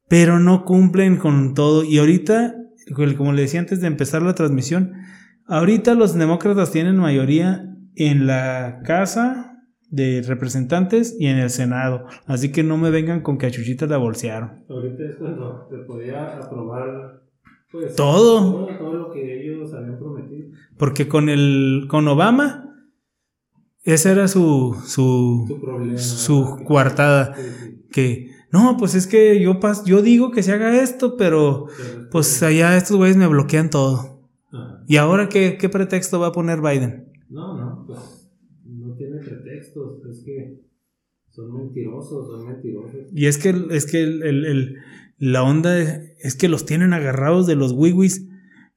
Speaker 2: pero no cumplen con todo. Y ahorita, como le decía antes de empezar la transmisión, ahorita los demócratas tienen mayoría en la Casa de Representantes y en el Senado. Así que no me vengan con que a Chuchita la.
Speaker 3: Ahorita es cuando se podía aprobar pues,
Speaker 2: todo.
Speaker 3: todo. todo. lo que ellos habían prometido.
Speaker 2: Porque con el con Obama esa era su su
Speaker 3: Su problema.
Speaker 2: su coartada
Speaker 3: Sí, sí.
Speaker 2: que no, pues es que yo pas, yo digo que se haga esto, pero pues allá estos güeyes me bloquean todo.
Speaker 3: ajá.
Speaker 2: ¿Y ahora qué, qué pretexto va a poner Biden?
Speaker 3: No, no, pues no tiene pretextos, es que son mentirosos, son mentirosos.
Speaker 2: Y es que, es que el, el- el- la onda es que los tienen agarrados de los wiwis,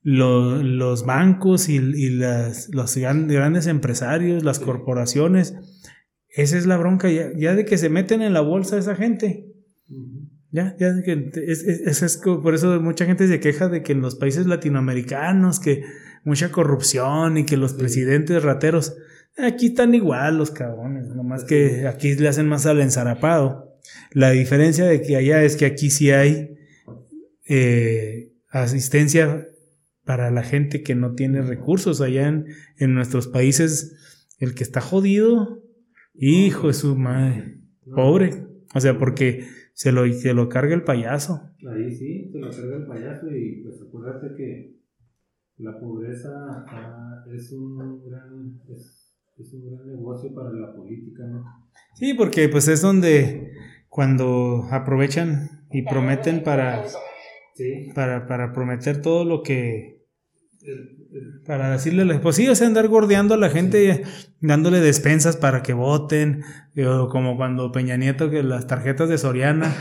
Speaker 2: lo- los bancos y, y las, los gran- grandes empresarios, las corporaciones. Esa es la bronca ya, ya de que se meten en la bolsa esa gente. Ya, ya de que es, es- es- por eso mucha gente se queja de que en los países latinoamericanos que mucha corrupción y que los presidentes rateros aquí están igual los cabrones, nomás que aquí le hacen más al ensarapado. La diferencia de que allá es que aquí sí hay eh, asistencia para la gente que no tiene recursos. Allá en, en nuestros países, el que está jodido, hijo de su madre, pobre. O sea, porque se lo, se lo carga el payaso.
Speaker 3: Ahí sí, se lo carga el payaso y pues acuérdate que la pobreza ah, es, un gran, es, es un gran negocio para la política, ¿no?
Speaker 2: Sí, porque pues es donde cuando aprovechan y prometen para,
Speaker 3: Sí,
Speaker 2: para, para prometer todo lo que para decirle, pues sí, o sea, andar gordeando a la gente, dándole despensas para que voten, eh, o como cuando Peña Nieto, que las tarjetas de Soriana,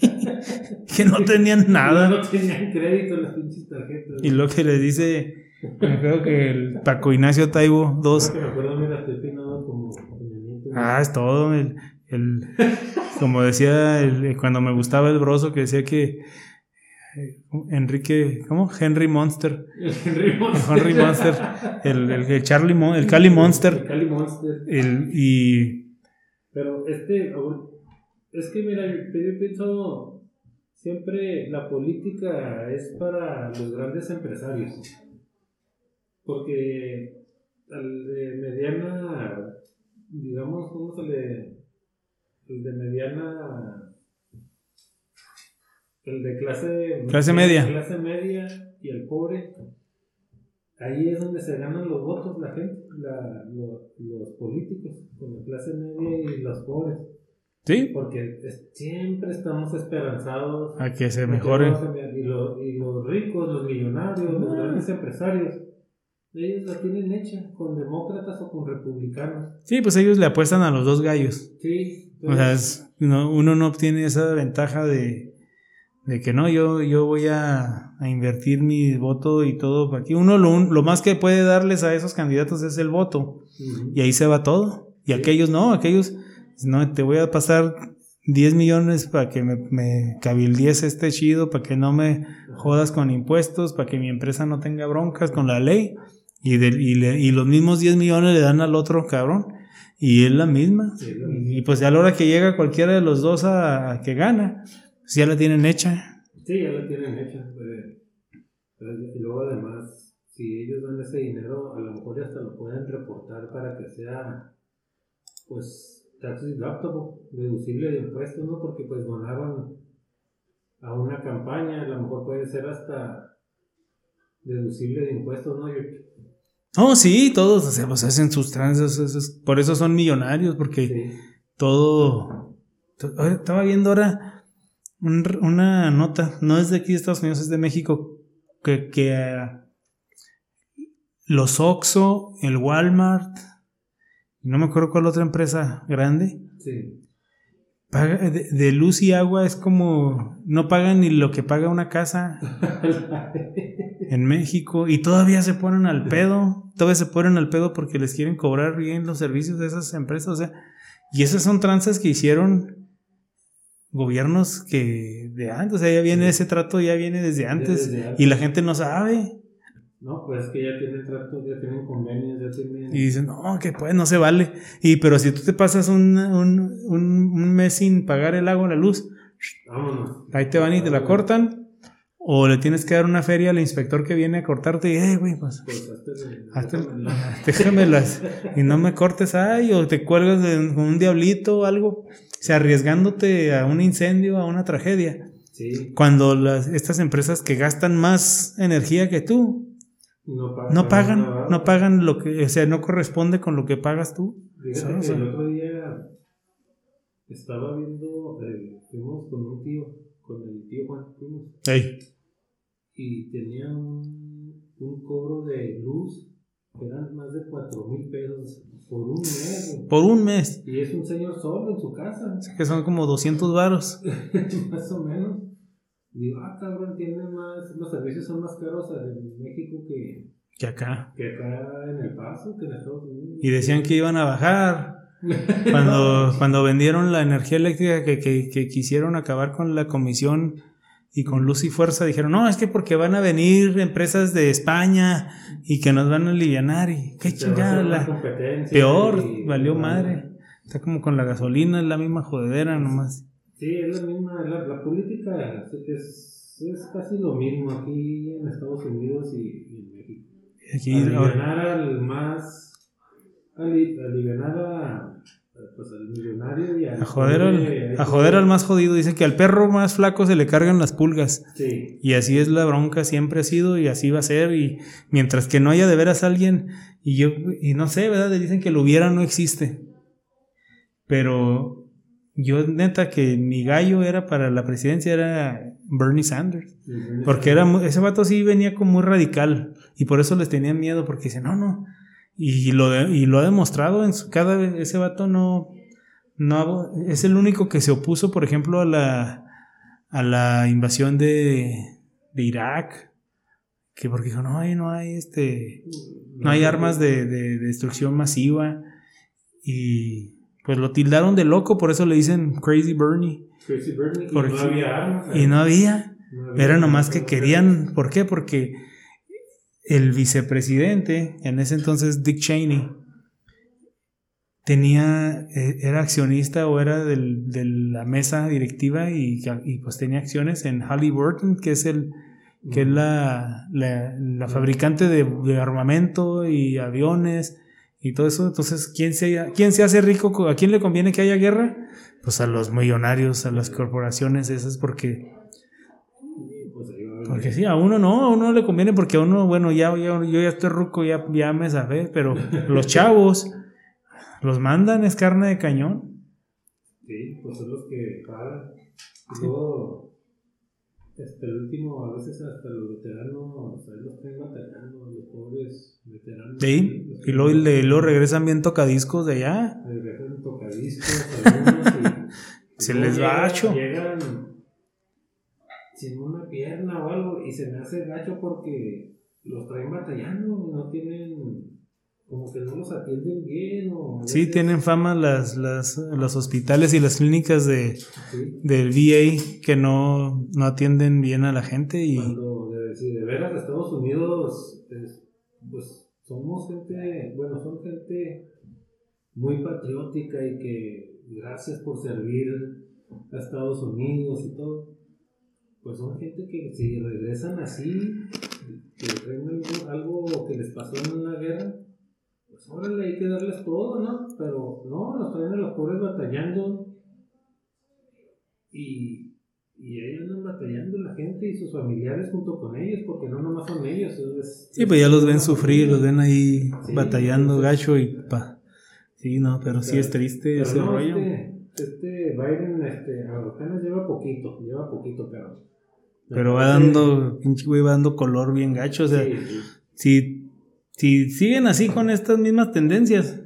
Speaker 2: que no tenían nada.
Speaker 3: No tenían crédito las pinches tarjetas.
Speaker 2: Y lo que le dice, me creo que el Paco Ignacio Taibo, dos,
Speaker 3: Que me acuerdo, mira, como Peña Nieto.
Speaker 2: ah, es todo, el, el- como decía el- cuando me gustaba el broso, que decía que eh, Enrique, ¿cómo? Henry Monster.
Speaker 3: El Henry Monster.
Speaker 2: Henry Monster, el, el, el Charlie Mon- el Cali
Speaker 3: El
Speaker 2: Monster,
Speaker 3: Cali Monster.
Speaker 2: el, y
Speaker 3: Pero este, es que mira, yo pienso, siempre la política es para los grandes empresarios. Porque al de mediana, digamos, ¿cómo se le...? El de mediana... El de clase...
Speaker 2: Clase media.
Speaker 3: Clase media y el pobre. Ahí es donde se ganan los votos la gente, la- los políticos, con la clase media y los pobres.
Speaker 2: sí,
Speaker 3: Porque siempre estamos esperanzados
Speaker 2: a que se
Speaker 3: de que
Speaker 2: mejore.
Speaker 3: vamos a cambiar. Y, lo- y los ricos, los millonarios, los
Speaker 2: Ah.
Speaker 3: grandes empresarios, ellos la tienen hecha con demócratas o con republicanos.
Speaker 2: Sí, pues ellos le apuestan a los dos gallos.
Speaker 3: Sí,
Speaker 2: O sea, es- no- uno no obtiene esa ventaja de, de que no, yo, yo voy a, a invertir mi voto y todo para aquí. Uno lo, un- lo más que puede darles a esos candidatos es el voto. Y ahí se va todo. Y aquellos no, aquellos, no, te voy a pasar 10 millones para que me, me cabildies este chido, para que no me jodas con impuestos, para que mi empresa no tenga broncas con la ley. Y, del- y, le- y los mismos 10 millones le dan al otro cabrón. Y es la misma.
Speaker 3: Sí.
Speaker 2: Y pues ya a la hora que llega cualquiera de los dos a, a que gana, pues ya la tienen hecha.
Speaker 3: Sí, ya la tienen hecha. pero- y luego además, si ellos dan ese dinero, a lo mejor hasta lo pueden reportar para que sea, pues, tax deductible, deducible de impuestos, ¿no? Porque pues donaron a una campaña, a lo mejor puede ser hasta deducible de impuestos, ¿no? Yo-
Speaker 2: Oh, sí, todos o sea, pues hacen sus tranzas. por eso son millonarios, porque
Speaker 3: sí.
Speaker 2: todo Estaba viendo ahora una nota, no es de aquí de Estados Unidos, es de México, que, que uh, los Oxxo, el Walmart, no me acuerdo cuál otra empresa grande,
Speaker 3: Sí.
Speaker 2: Paga, de, de luz y agua es como, no pagan ni lo que paga una casa en México y todavía se ponen al pedo, todavía se ponen al pedo porque les quieren cobrar bien los servicios de esas empresas, o sea, y esas son tranzas que hicieron gobiernos que de antes, o sea, ya viene ese trato, ya viene desde antes,
Speaker 3: desde antes.
Speaker 2: y la gente no sabe.
Speaker 3: No, pues que ya tienen tratos, ya tienen convenios, ya tienen.
Speaker 2: Y dicen, no, que pues no se vale. Y pero si tú te pasas un, un, un, mes sin pagar el agua la luz,
Speaker 3: Vámonos.
Speaker 2: ahí te van y te la cortan. O le tienes que dar una feria al inspector que viene a cortarte y, eh, güey, pues,
Speaker 3: Pues hazte-
Speaker 2: hazte-
Speaker 3: déjamela.
Speaker 2: déjamelas y no me cortes, ay, o te cuelgas de, con un diablito o algo. O sea, arriesgándote a un incendio, a una tragedia.
Speaker 3: Sí,
Speaker 2: Cuando las, estas empresas que gastan más energía que tú,
Speaker 3: no pagan.
Speaker 2: no pagan,
Speaker 3: nada.
Speaker 2: no pagan lo que, o sea, no corresponde con lo que pagas tú.
Speaker 3: Fíjate que el otro día estaba viendo, eh, fuimos con un tío, con el tío Juan, fuimos, y tenía un, un cobro de luz que eran más de 4 mil pesos por un mes. güey.
Speaker 2: Por un mes,
Speaker 3: Y es un señor solo en su casa,
Speaker 2: que son como 200 varos.
Speaker 3: más o menos. Digo, ah, cabrón, tiene más, los servicios son más caros en México que,
Speaker 2: Que acá.
Speaker 3: que acá en El Paso, que en Estados Unidos.
Speaker 2: Y decían que iban a bajar. Cuando, cuando vendieron la energía eléctrica que, que, que quisieron acabar con la comisión y con luz y fuerza, dijeron, no, es que porque van a venir empresas de España y que nos van a alivianar y qué chingada, la
Speaker 3: competencia
Speaker 2: peor,
Speaker 3: y-
Speaker 2: valió madre. Está como con la gasolina, es la misma jodedera nomás.
Speaker 3: Sí, es la misma, la, la política es, es casi lo mismo aquí en Estados Unidos y, y en México.
Speaker 2: Aquí,
Speaker 3: alivianar al más, ali, alivianar a, pues, al millonario y al
Speaker 2: a joder al, a joder al más jodido. Dicen que al perro más flaco se le cargan las pulgas.
Speaker 3: Sí,
Speaker 2: Y así es la bronca, siempre ha sido y así va a ser. Y mientras que no haya de veras alguien, y yo, y no sé, ¿verdad? Dicen que lo hubiera, no existe. Pero yo, neta, que mi gallo era para la presidencia, era Bernie Sanders. Porque era, mu- ese vato sí venía como muy radical. Y por eso les tenían miedo, porque dicen, no, no. Y lo, de- y lo ha demostrado en su, cada vez, ese vato no, no, es el único que se opuso, por ejemplo, a la, a la invasión de, de Irak. Que porque dijo, no hay, no hay este, no hay armas de, de destrucción masiva. Y pues lo tildaron de loco, por eso le dicen Crazy Bernie.
Speaker 3: Crazy Bernie, y no había armas.
Speaker 2: Y no había.
Speaker 3: No había
Speaker 2: Era nomás que querían. ¿Por qué? Porque el vicepresidente, en ese entonces Dick Cheney, tenía, eh, era accionista o era del- de la mesa directiva y, y, pues tenía acciones en Halliburton, que es el que es la, la, la fabricante de, de armamento y aviones y todo eso. Entonces, ¿quién se, ¿quién se hace rico? co- ¿A quién le conviene que haya guerra? Pues a los millonarios, a las corporaciones esas, porque porque sí, a uno no, a uno le conviene porque a uno, bueno, ya, ya- yo ya estoy ruco, ya, ya me sabé, pero los chavos los mandan, es carne de cañón.
Speaker 3: Sí, pues son los que pagan. Luego, este, el último, a veces hasta los veteranos, ahí los traen batallando, los pobres veteranos.
Speaker 2: Sí,
Speaker 3: los
Speaker 2: y luego, y luego regresan bien tocadiscos de allá.
Speaker 3: regresan tocadiscos, algunos, y,
Speaker 2: Se
Speaker 3: y
Speaker 2: les va
Speaker 3: llegan-
Speaker 2: gacho.
Speaker 3: Llegan sin una pierna o algo, y se me hace gacho porque los traen batallando, no tienen, como que no los atienden bien. O
Speaker 2: Sí, tienen fama las, las, los hospitales y las clínicas de,
Speaker 3: Sí.
Speaker 2: del VA que no, no atienden bien a la gente y
Speaker 3: Cuando de, si de veras Estados Unidos, es- pues somos gente, bueno, son gente muy patriótica y que gracias por servir a Estados Unidos y todo, pues son gente que si regresan así, que traen algo, algo que les pasó en una guerra, pues órale, hay que darles todo, ¿no? Pero no, los traen a los pobres batallando y, y ahí andan batallando la gente y sus familiares junto con ellos, porque no nomás son ellos. es-
Speaker 2: sí, pues ya los ven sufrir, los ven ahí
Speaker 3: Sí,
Speaker 2: batallando gacho y pa. Sí, no, pero sí es triste ese
Speaker 3: no,
Speaker 2: rollo.
Speaker 3: este, este Biden este, apenas lleva poquito, lleva poquito, pero...
Speaker 2: Pero va dando, pinche güey, va dando color bien gacho. O sea,
Speaker 3: Sí, sí.
Speaker 2: Si, si siguen así con estas mismas tendencias,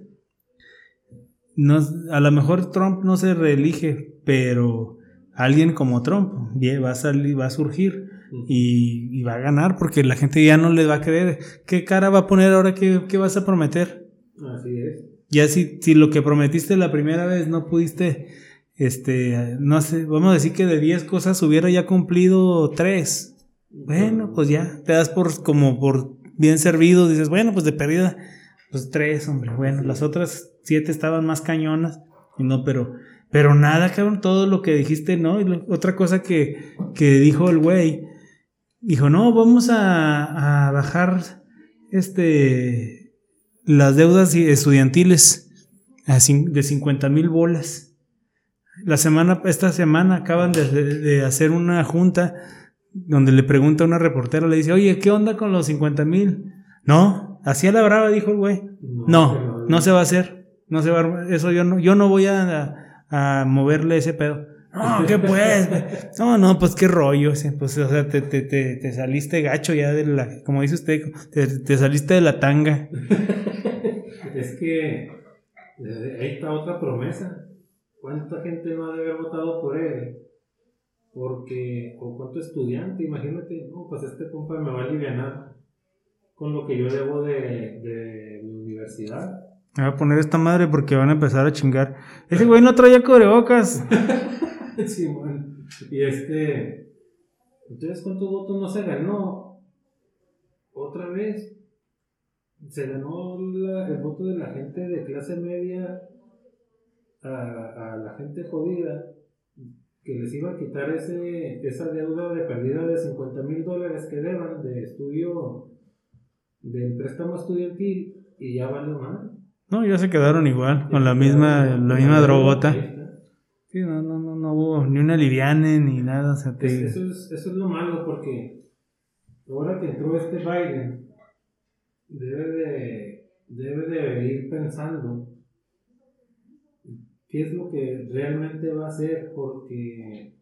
Speaker 2: no, a lo mejor Trump no se reelige, pero alguien como Trump va a salir, va a surgir y, y va a ganar porque la gente ya no le va a creer. ¿Qué cara va a poner ahora? ¿Qué, qué vas a prometer?
Speaker 3: Así es.
Speaker 2: Ya si, si lo que prometiste la primera vez no pudiste, este, no sé, vamos a decir que de 10 cosas hubiera ya cumplido 3. Bueno, pues ya, te das por como por bien servido, dices, bueno, pues de pérdida, pues 3, hombre, bueno, las otras 7 estaban más cañonas, y no, pero, pero nada, cabrón, todo lo que dijiste, ¿no? Y otra cosa que, que dijo el güey, dijo, no, vamos a, bajar, este, las deudas estudiantiles de 50 mil bolas. La semana, esta semana acaban de- de hacer una junta donde le pregunta a una reportera, le dice, oye, ¿qué onda con los 50 mil? No, así a la brava, dijo el güey. No, no se va a hacer. No se va a, eso yo no, yo no voy a, a moverle ese pedo. No, ¿qué pues? No, no, pues qué rollo. Pues, o sea, te, te, te, te saliste gacho ya de la, como dice usted, te, te saliste de la tanga.
Speaker 3: Es que eh, ahí está otra promesa. ¿Cuánta gente no ha de haber votado por él? Porque, o cuánto estudiante, imagínate, no, pues este compa me va a aliviar con lo que yo debo de, de mi universidad.
Speaker 2: Me voy a poner esta madre porque van a empezar a chingar. Ese güey no traía cubrebocas.
Speaker 3: Sí, bueno. Y este, entonces, ¿cuántos votos no se ganó? Otra vez, se ganó la- el voto de la gente de clase media a, a la gente jodida que les iba a quitar ese, esa deuda de pérdida de 50 mil dólares que deban de estudio del préstamo estudiantil y ya vale más.
Speaker 2: No, ya se quedaron igual, con la misma, la misma drogota. Sí, no, no, no, no hubo ni una liviane ni nada. O sea, te-
Speaker 3: eso, es, eso es lo malo porque ahora que entró este Biden, debe de, debe de ir pensando qué es lo que realmente va a hacer porque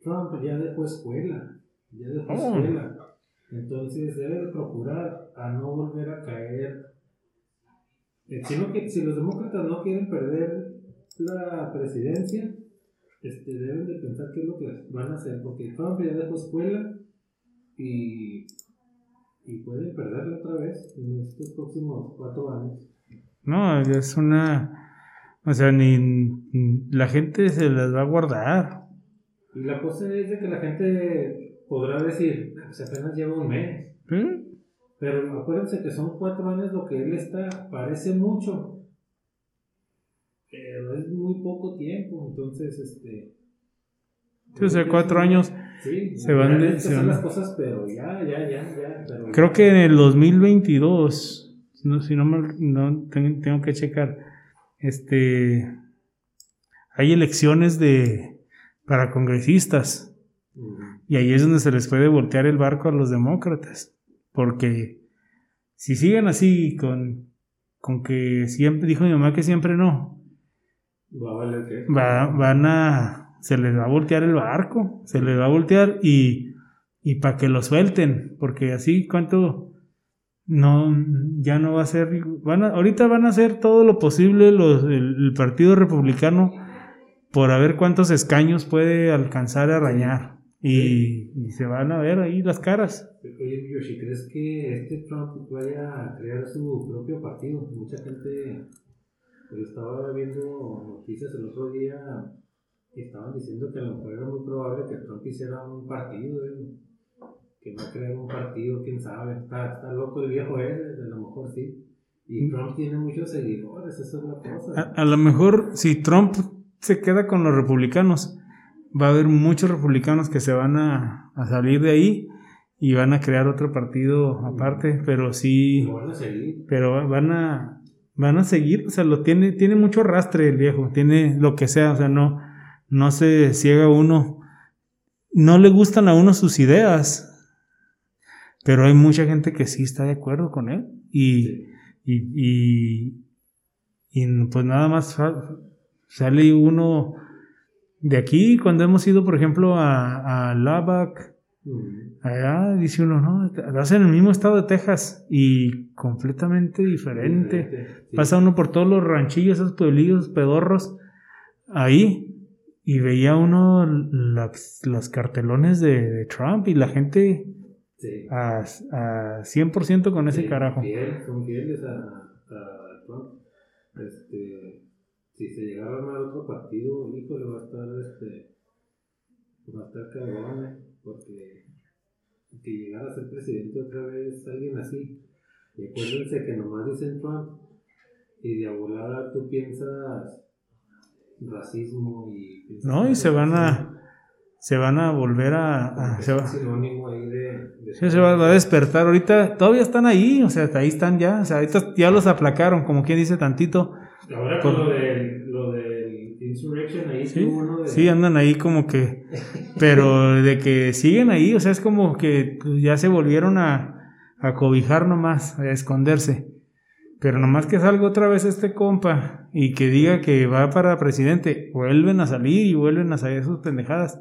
Speaker 3: Trump ya dejó escuela, ya dejó
Speaker 2: Oh.
Speaker 3: escuela. Entonces debe de procurar a no volver a caer. Eh, Si, no que- si los demócratas no quieren perder la presidencia, este, deben de pensar qué es lo que van a hacer, porque Trump ya dejó escuela y, y pueden perderla otra vez en estos próximos cuatro años.
Speaker 2: no, es una. O sea, ni la gente se las va a guardar.
Speaker 3: Y la cosa es de que la gente podrá decir, "Ah, pues apenas lleva un mes.
Speaker 2: ¿Eh?
Speaker 3: Pero acuérdense que son cuatro años lo que él está, parece mucho, pero es muy poco tiempo, entonces este...
Speaker 2: Sí, o sea, cuatro años
Speaker 3: Sí,
Speaker 2: se van de- se van-
Speaker 3: las cosas, pero ya, ya, ya, ya. Pero
Speaker 2: Creo que en el 2022, no, si no mal, no tengo, tengo que checar, este, hay elecciones de para congresistas. Y ahí es donde se les puede voltear el barco a los demócratas, porque si siguen así con, con que siempre dijo mi mamá que siempre no,
Speaker 3: Va
Speaker 2: van a se les va a voltear el barco, se les va a voltear y, y para que lo suelten, porque así cuánto no ya no va a ser van a- ahorita van a hacer todo lo posible los el, Partido Republicano por a ver cuántos escaños puede alcanzar a arañar y, se van a ver ahí las caras.
Speaker 3: Oye, Yoshi, ¿crees que este Trump vaya a crear su propio partido? Mucha gente pues, estaba viendo noticias el otro día y estaban diciendo que a lo mejor era muy probable que Trump hiciera un partido, ¿eh? Que va a crear un partido, quién sabe. Está, está loco el viejo ese, a lo mejor sí. Y Trump tiene muchos seguidores, esa es la cosa.
Speaker 2: A, a lo mejor si Trump se queda con los republicanos, va a haber muchos republicanos que se van a, a salir de ahí y van a crear otro partido aparte, pero sí,
Speaker 3: Lo van a seguir.
Speaker 2: pero van a van a seguir, o sea, lo tiene tiene mucho rastre el viejo, tiene lo que sea, o sea, no no se ciega uno, no le gustan a uno sus ideas, pero hay mucha gente que sí está de acuerdo con él y y, y, y pues nada más Sale uno de aquí, cuando hemos ido, por ejemplo, a, a Lubbock, allá dice uno, no, estás en el mismo estado de Texas y completamente diferente. Pasa uno por todos los ranchillos, esos pueblillos pedorros, ahí, y veía uno las, los cartelones de, de Trump y la gente a, a 100% con ese carajo.
Speaker 3: son fieles a, a Trump. Este, si se llegara a armar otro partido, híjole, va a estar, este, va a estar cabrón, eh, porque que llegara a ser presidente otra vez alguien así. Y acuérdense que nomás dicen Trump y de a volada tú piensas racismo y...
Speaker 2: No, y se van a se van a volver a... se, va, se va, a despertar. Ahorita todavía están ahí, o sea, ahí están ya. O sea, ahorita ya los aplacaron, como quien dice tantito.
Speaker 3: Ahora con lo del, lo del Insurrection ahí
Speaker 2: sí, uno de... sí, andan ahí como que... Pero de que siguen ahí, o sea, es como que ya se volvieron a, a cobijar nomás, a esconderse. Pero nomás que salga otra vez este compa y que diga que va para presidente, vuelven a salir y vuelven a salir sus pendejadas.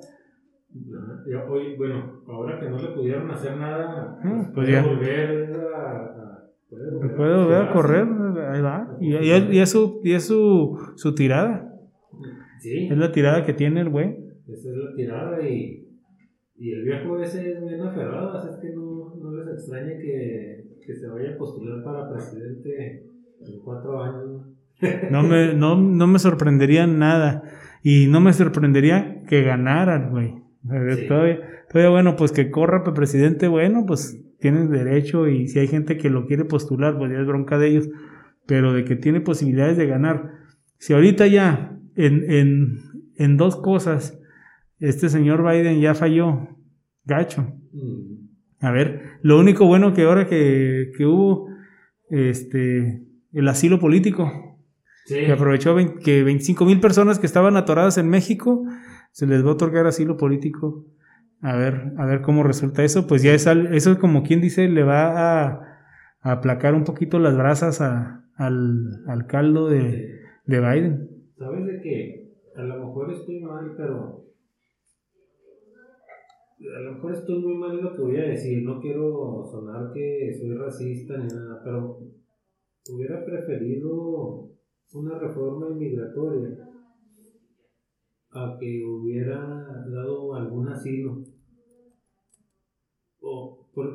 Speaker 3: Hoy, bueno, ahora que no le pudieron hacer nada, ah, pues puede volver a,
Speaker 2: puede volver, a, correr, ahí va. Y, y, es, su, y es su, su tirada. Sí. Es la tirada que tiene el güey.
Speaker 3: Esa es la tirada y, y el viejo ese es bien aferrado, así es que no, no les extraña que, que, se vaya a postular para presidente en cuatro años.
Speaker 2: No me, no, no me sorprendería nada. Y no me sorprendería que ganaran, güey. Todavía, bueno, pues que corra para presidente, bueno, pues tienen derecho y si hay gente que lo quiere postular, pues ya es bronca de ellos, pero de que tiene posibilidades de ganar. Si ahorita ya en, en, en dos cosas este señor Biden ya falló, gacho. Mm. A ver, lo único bueno que ahora que, que hubo, este, el asilo político, que aprovechó que 25 mil personas que estaban atoradas en México, se les va a otorgar asilo político. A ver, a ver cómo resulta eso. Pues ya es como quien dice, le va a, aplacar un poquito las brasas a, al, al, caldo de, de Biden.
Speaker 3: ¿Sabes de qué? A lo mejor estoy mal, pero a lo mejor estoy muy mal en lo que voy a decir, no quiero sonar que soy racista ni nada, pero hubiera preferido una reforma inmigratoria a que hubiera dado algún asilo.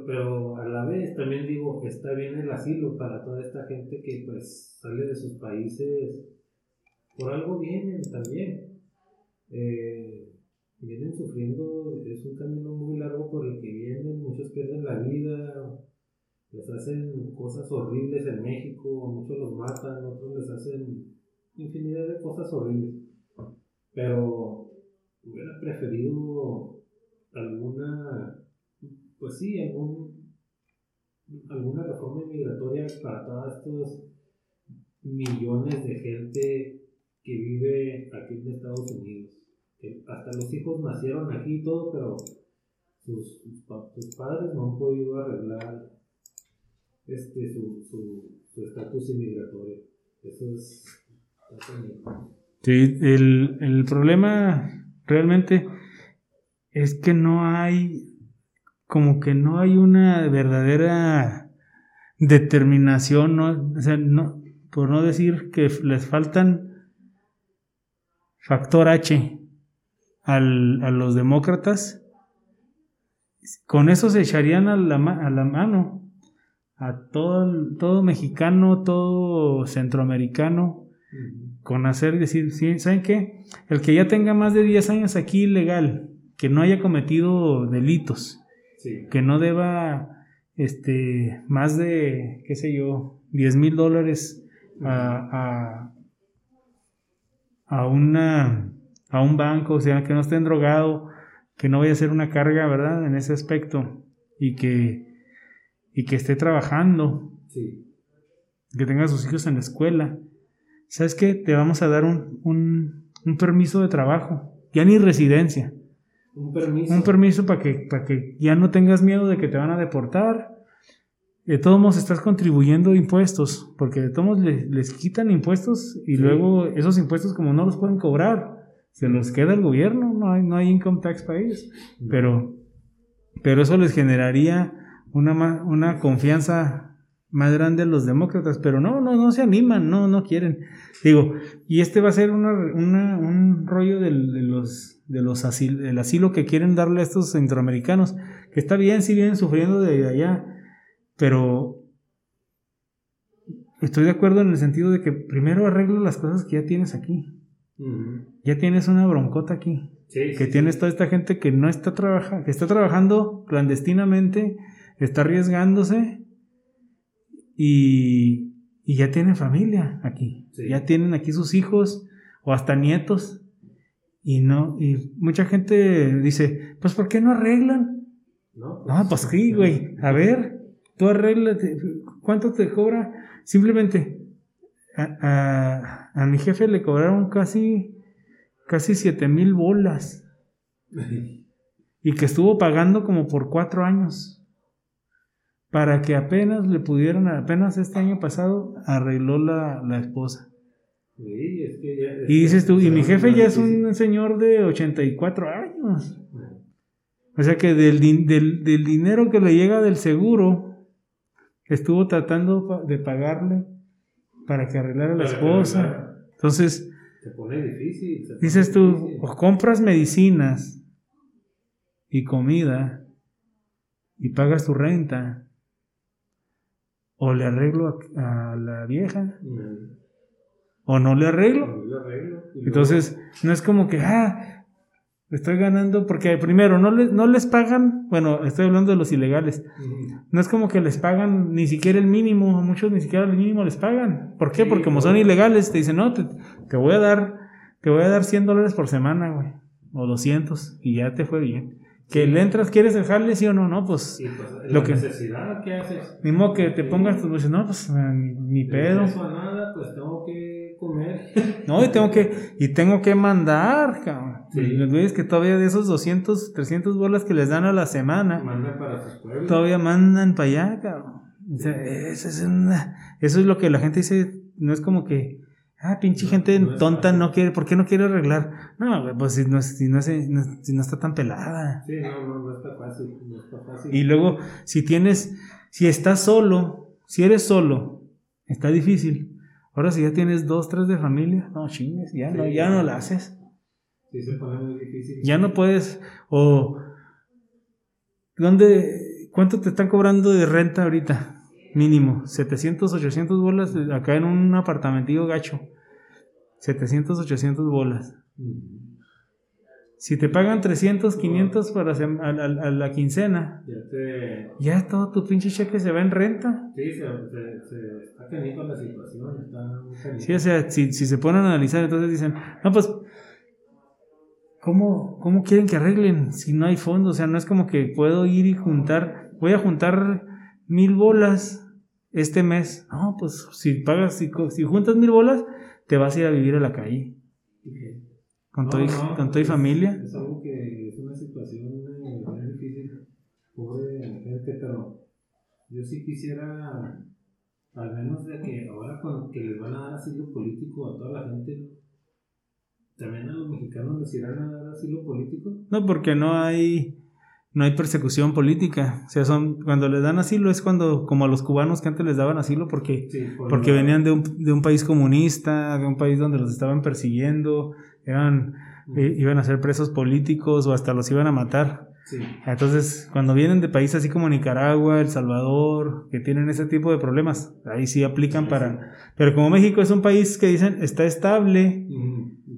Speaker 3: pero a la vez también digo, que está bien el asilo para toda esta gente que pues sale de sus países, por algo vienen también. Eh, vienen sufriendo, es un camino muy largo por el que vienen, muchos pierden la vida, les hacen cosas horribles en México, muchos los matan, otros les hacen infinidad de cosas horribles. Pero hubiera preferido alguna, pues sí, algún, alguna reforma migratoria para todos estos millones de gente que vive aquí en Estados Unidos. Que hasta los hijos nacieron aquí y todo, pero sus, sus, padres no han podido arreglar este, su estatus inmigratorio. Eso es...
Speaker 2: Sí, el, el problema realmente es que no hay, como que no hay una verdadera determinación, ¿no? Por no decir que les faltan factor H al, a los demócratas, con eso se echarían a la, a la mano a todo, todo mexicano, todo centroamericano, con hacer, decir, ¿saben qué? El que ya tenga más de 10 años aquí legal, que no haya cometido delitos, que no deba este, más de, qué sé yo, 10 mil dólares a, a, una, a un banco, o sea, que no esté drogado, que no vaya a ser una carga, ¿verdad? En ese aspecto, y que, y que esté trabajando, que tenga a sus hijos en la escuela ¿sabes qué? Te vamos a dar un, un, permiso de trabajo, ya ni residencia.
Speaker 3: Un permiso.
Speaker 2: Un permiso para que, para que ya no tengas miedo de que te van a deportar. de todos modos estás contribuyendo impuestos, porque de todos modos les, les quitan impuestos y luego esos impuestos como no los pueden cobrar, se los queda el gobierno, no hay, no hay income tax para ellos. Pero, pero eso les generaría una, una confianza más grande a los demócratas, pero no, no, no se animan, no, no quieren. Digo, y este va a ser una, una- un rollo del, de los, de los asil- del asilo que quieren darle a estos centroamericanos, que está bien, si vienen sufriendo de allá, pero estoy de acuerdo en el sentido de que primero arreglo las cosas que ya tienes aquí. Ya tienes una broncota aquí.
Speaker 3: Sí,
Speaker 2: que
Speaker 3: sí,
Speaker 2: tienes toda esta gente que no está trabajando, que está trabajando clandestinamente, está arriesgándose y, y ya tiene familia aquí.
Speaker 3: Sí.
Speaker 2: Ya tienen aquí sus hijos o hasta nietos. Y no, y mucha gente dice, pues ¿por qué no arreglan?
Speaker 3: ¿No?
Speaker 2: No, pues sí, güey. A ver, tú arréglate. ¿Cuánto te cobra? Simplemente, a, a- a mi jefe le cobraron casi, casi siete mil bolas. Y que estuvo pagando como por cuatro años. Para que apenas le pudieran, apenas este año pasado, arregló la, la esposa.
Speaker 3: Sí, es que ya-
Speaker 2: Y dices tú, y mi jefe ya es un señor de 84 años. O sea que del, del, del dinero que le llega del seguro, estuvo tratando de pagarle para que arreglara la esposa. Entonces,
Speaker 3: Se pone difícil. se
Speaker 2: dices tú,
Speaker 3: difícil.
Speaker 2: o compras medicinas y comida y pagas tu renta, o le arreglo a, a la vieja,
Speaker 3: Mm,
Speaker 2: o no le arreglo. Entonces, no es como que, ah, estoy ganando, porque primero, no, les no les pagan, bueno, estoy hablando de los ilegales, no es como que les pagan ni siquiera el mínimo, a muchos ni siquiera el mínimo les pagan. ¿Por qué?
Speaker 3: Sí,
Speaker 2: Porque como son ilegales, te dicen, no, te, te voy a dar, te voy a dar 100 dólares por semana, güey, o 200, y ya te fue bien. Que le entras, ¿quieres dejarle sí o no? No, pues,
Speaker 3: Y pues,
Speaker 2: lo
Speaker 3: la
Speaker 2: que,
Speaker 3: necesidad, ¿qué haces?
Speaker 2: ni modo que te pongas, tú dices, no, pues, ni, ni pedo.
Speaker 3: a nada, pues tengo que comer.
Speaker 2: No, y tengo que, y tengo que mandar, cabrón.
Speaker 3: Sí.
Speaker 2: Y Los güeyes que todavía de esos 200, 300 bolas que les dan a la semana,
Speaker 3: Mandan para sus pueblos.
Speaker 2: todavía mandan para allá, cabrón. O sea, eso, es una- eso es lo que la gente dice, no es como que, ah, pinche gente
Speaker 3: no
Speaker 2: tonta
Speaker 3: fácil.
Speaker 2: no quiere, ¿por qué no quiere arreglar? No, pues si no, es- si no, si no está tan pelada.
Speaker 3: Sí, no, no, no está fácil. No está fácil.
Speaker 2: Y luego, si tienes, si estás solo, si eres solo, está difícil. Ahora si ya tienes dos, tres de familia, no chingues, ya no, ya no la haces.
Speaker 3: Sí, se pone muy difícil.
Speaker 2: Ya no puedes, o ¿dónde, cuánto te están cobrando de renta ahorita? Mínimo, 700, 800 bolas eh, acá en un apartamentillo gacho. 700, 800 bolas. Si te pagan 300, 500 para a, a- a la quincena,
Speaker 3: Ya te.
Speaker 2: ya todo tu pinche cheque se va en renta.
Speaker 3: Sí, se, se, se está canijo la situación. Está.
Speaker 2: Sí, o sea, si, si se ponen a analizar, entonces dicen, no, pues, ¿cómo, ¿cómo quieren que arreglen si no hay fondo? O sea, no es como que puedo ir y juntar, voy a juntar mil bolas este mes. No, pues, si pagas, si, si juntas mil bolas, te vas a ir a vivir a la calle. Con,
Speaker 3: No,
Speaker 2: tu,
Speaker 3: no,
Speaker 2: con tu
Speaker 3: es-
Speaker 2: familia.
Speaker 3: Es algo que es una situación eh, bien difícil. Pobre gente, pero yo sí quisiera, al menos de que ahora con que les van a dar asilo político a toda la gente, también a los mexicanos les irán a dar asilo político.
Speaker 2: No, porque no hay, no hay persecución política. O sea, son, cuando les dan asilo es cuando, como a los cubanos que antes les daban asilo porque
Speaker 3: Sí, por
Speaker 2: porque venían de un, de un país comunista, de un país donde los estaban persiguiendo, eran, eh, iban a ser presos políticos o hasta los iban a matar.
Speaker 3: Sí,
Speaker 2: Entonces, cuando vienen de países así como Nicaragua, El Salvador, que tienen ese tipo de problemas, ahí sí aplican para... Pero como México es un país que dicen está estable.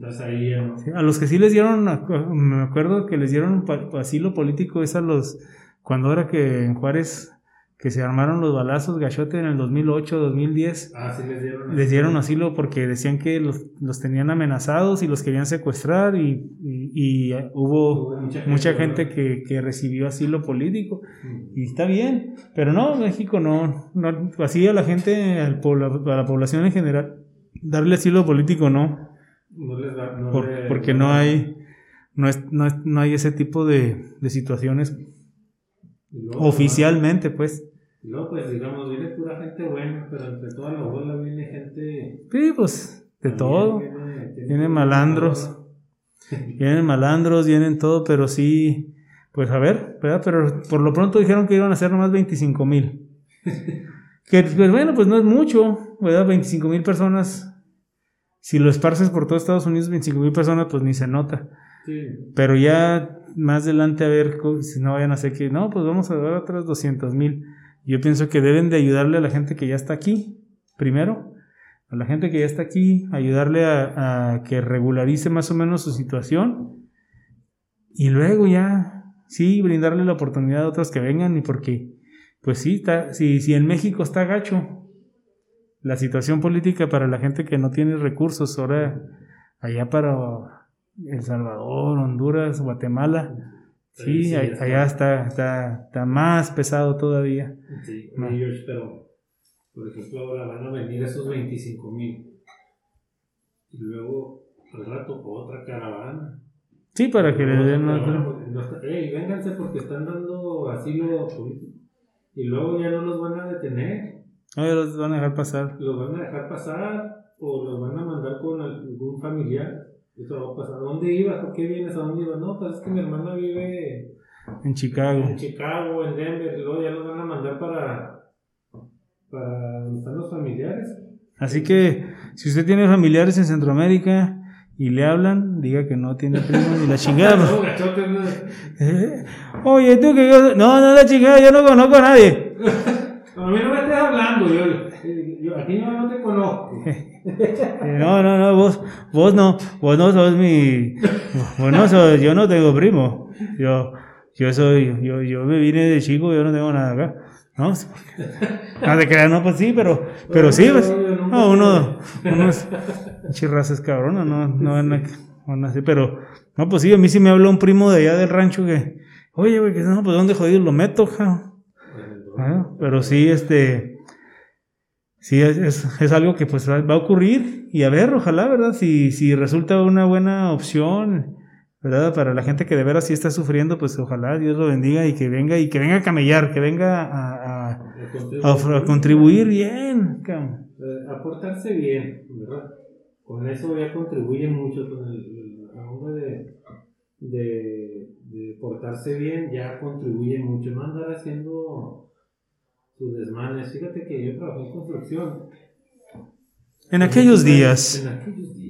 Speaker 3: Entonces ahí ya no.
Speaker 2: Sí, A los que sí les dieron, me acuerdo que les dieron asilo político es a los, cuando era que en Juárez, que se armaron los balazos gachote en el 2008, 2010,
Speaker 3: Ah, sí les dieron.
Speaker 2: les dieron asilo porque decían que los, los tenían amenazados y los querían secuestrar y, y- y, eh, hubo
Speaker 3: Hubo mucha
Speaker 2: mucha
Speaker 3: gente,
Speaker 2: gente que, que recibió asilo político
Speaker 3: Ujú.
Speaker 2: y está bien, pero no, México no, no así a la gente, al a la población en general, darle asilo político no.
Speaker 3: No les da. No
Speaker 2: Por-
Speaker 3: le-
Speaker 2: porque no hay no, es, no, es- no hay ese tipo de, de situaciones
Speaker 3: luego,
Speaker 2: oficialmente pues
Speaker 3: Y luego, pues, digamos, viene pura gente buena, pero entre toda la bola viene gente...
Speaker 2: Sí, pues, de todo. Vienen malandros. Vienen malandros, vienen todo, pero sí, pues a ver, ¿verdad? Pero por lo pronto dijeron que iban a ser nomás 25 mil. que pues bueno, pues no es mucho, ¿verdad? 25 mil personas. Si lo esparces por todo Estados Unidos, 25 mil personas, pues ni se nota. Pero ya más adelante a ver si no vayan a hacer que, no, pues vamos a dar otras 200 mil. Yo pienso que deben de ayudarle a la gente que ya está aquí, primero, a la gente que ya está aquí, ayudarle a, que regularice más o menos su situación y luego ya, sí, brindarle la oportunidad a otros que vengan y porque, pues sí, está, si, si en México está gacho la situación política para la gente que no tiene recursos, ahora allá para El Salvador, Honduras, Guatemala, sí, allá está, está, está más pesado todavía.
Speaker 3: Sí, pero por ejemplo, ahora van a venir esos 25 mil. Y luego, al rato, otra caravana.
Speaker 2: Sí, para que le den
Speaker 3: otra. Ey, vénganse porque están dando asilo Y luego ya no los van a detener.
Speaker 2: No, ya los van a dejar pasar.
Speaker 3: Los van a dejar pasar o los van a mandar con algún familiar. Eso va a pasar. ¿A dónde ibas? ¿Por qué vienes? ¿A dónde ibas? No, pues es que mi hermana vive
Speaker 2: en Chicago.
Speaker 3: En Chicago, en Denver. Y luego ya los van a mandar para para los familiares.
Speaker 2: Así que si usted tiene familiares en Centroamérica y le hablan, diga que no tiene primo ni la chingada. ¿Eh? Oye, tú que yo. No, no, la chingada, yo no conozco a nadie.
Speaker 3: A mí no me hablando, yo, yo aquí no, no te conozco.
Speaker 2: No, no, no, vos, vos no, vos no sos mi, vos no sos, yo no tengo primo, yo, yo soy, yo, yo me vine de chico, yo no tengo nada acá. ¿no? No crear, no, pues sí, pero, pero sí, pues, no, uno, unos chirrazas cabrona, no, no van a, pero, no, pues sí, a mí sí me habló un primo de allá del rancho que, oye, güey, que no, pues ¿dónde jodido lo meto, ja? Ah, pero sí, este, sí, es, es, algo que pues va a ocurrir y a ver, ojalá, ¿verdad? Si, si resulta una buena opción, ¿verdad? Para la gente que de veras sí está sufriendo, pues ojalá Dios lo bendiga y que venga y que venga a camellar, que venga a, a, contribuir bien.
Speaker 3: Eh, aportarse bien, ¿verdad? Con eso ya contribuye mucho con el, la de, de, de, portarse bien, ya contribuye mucho. No andar haciendo sus desmanes. Fíjate que yo trabajé en construcción.
Speaker 2: En aquellos días.
Speaker 3: En aquellos días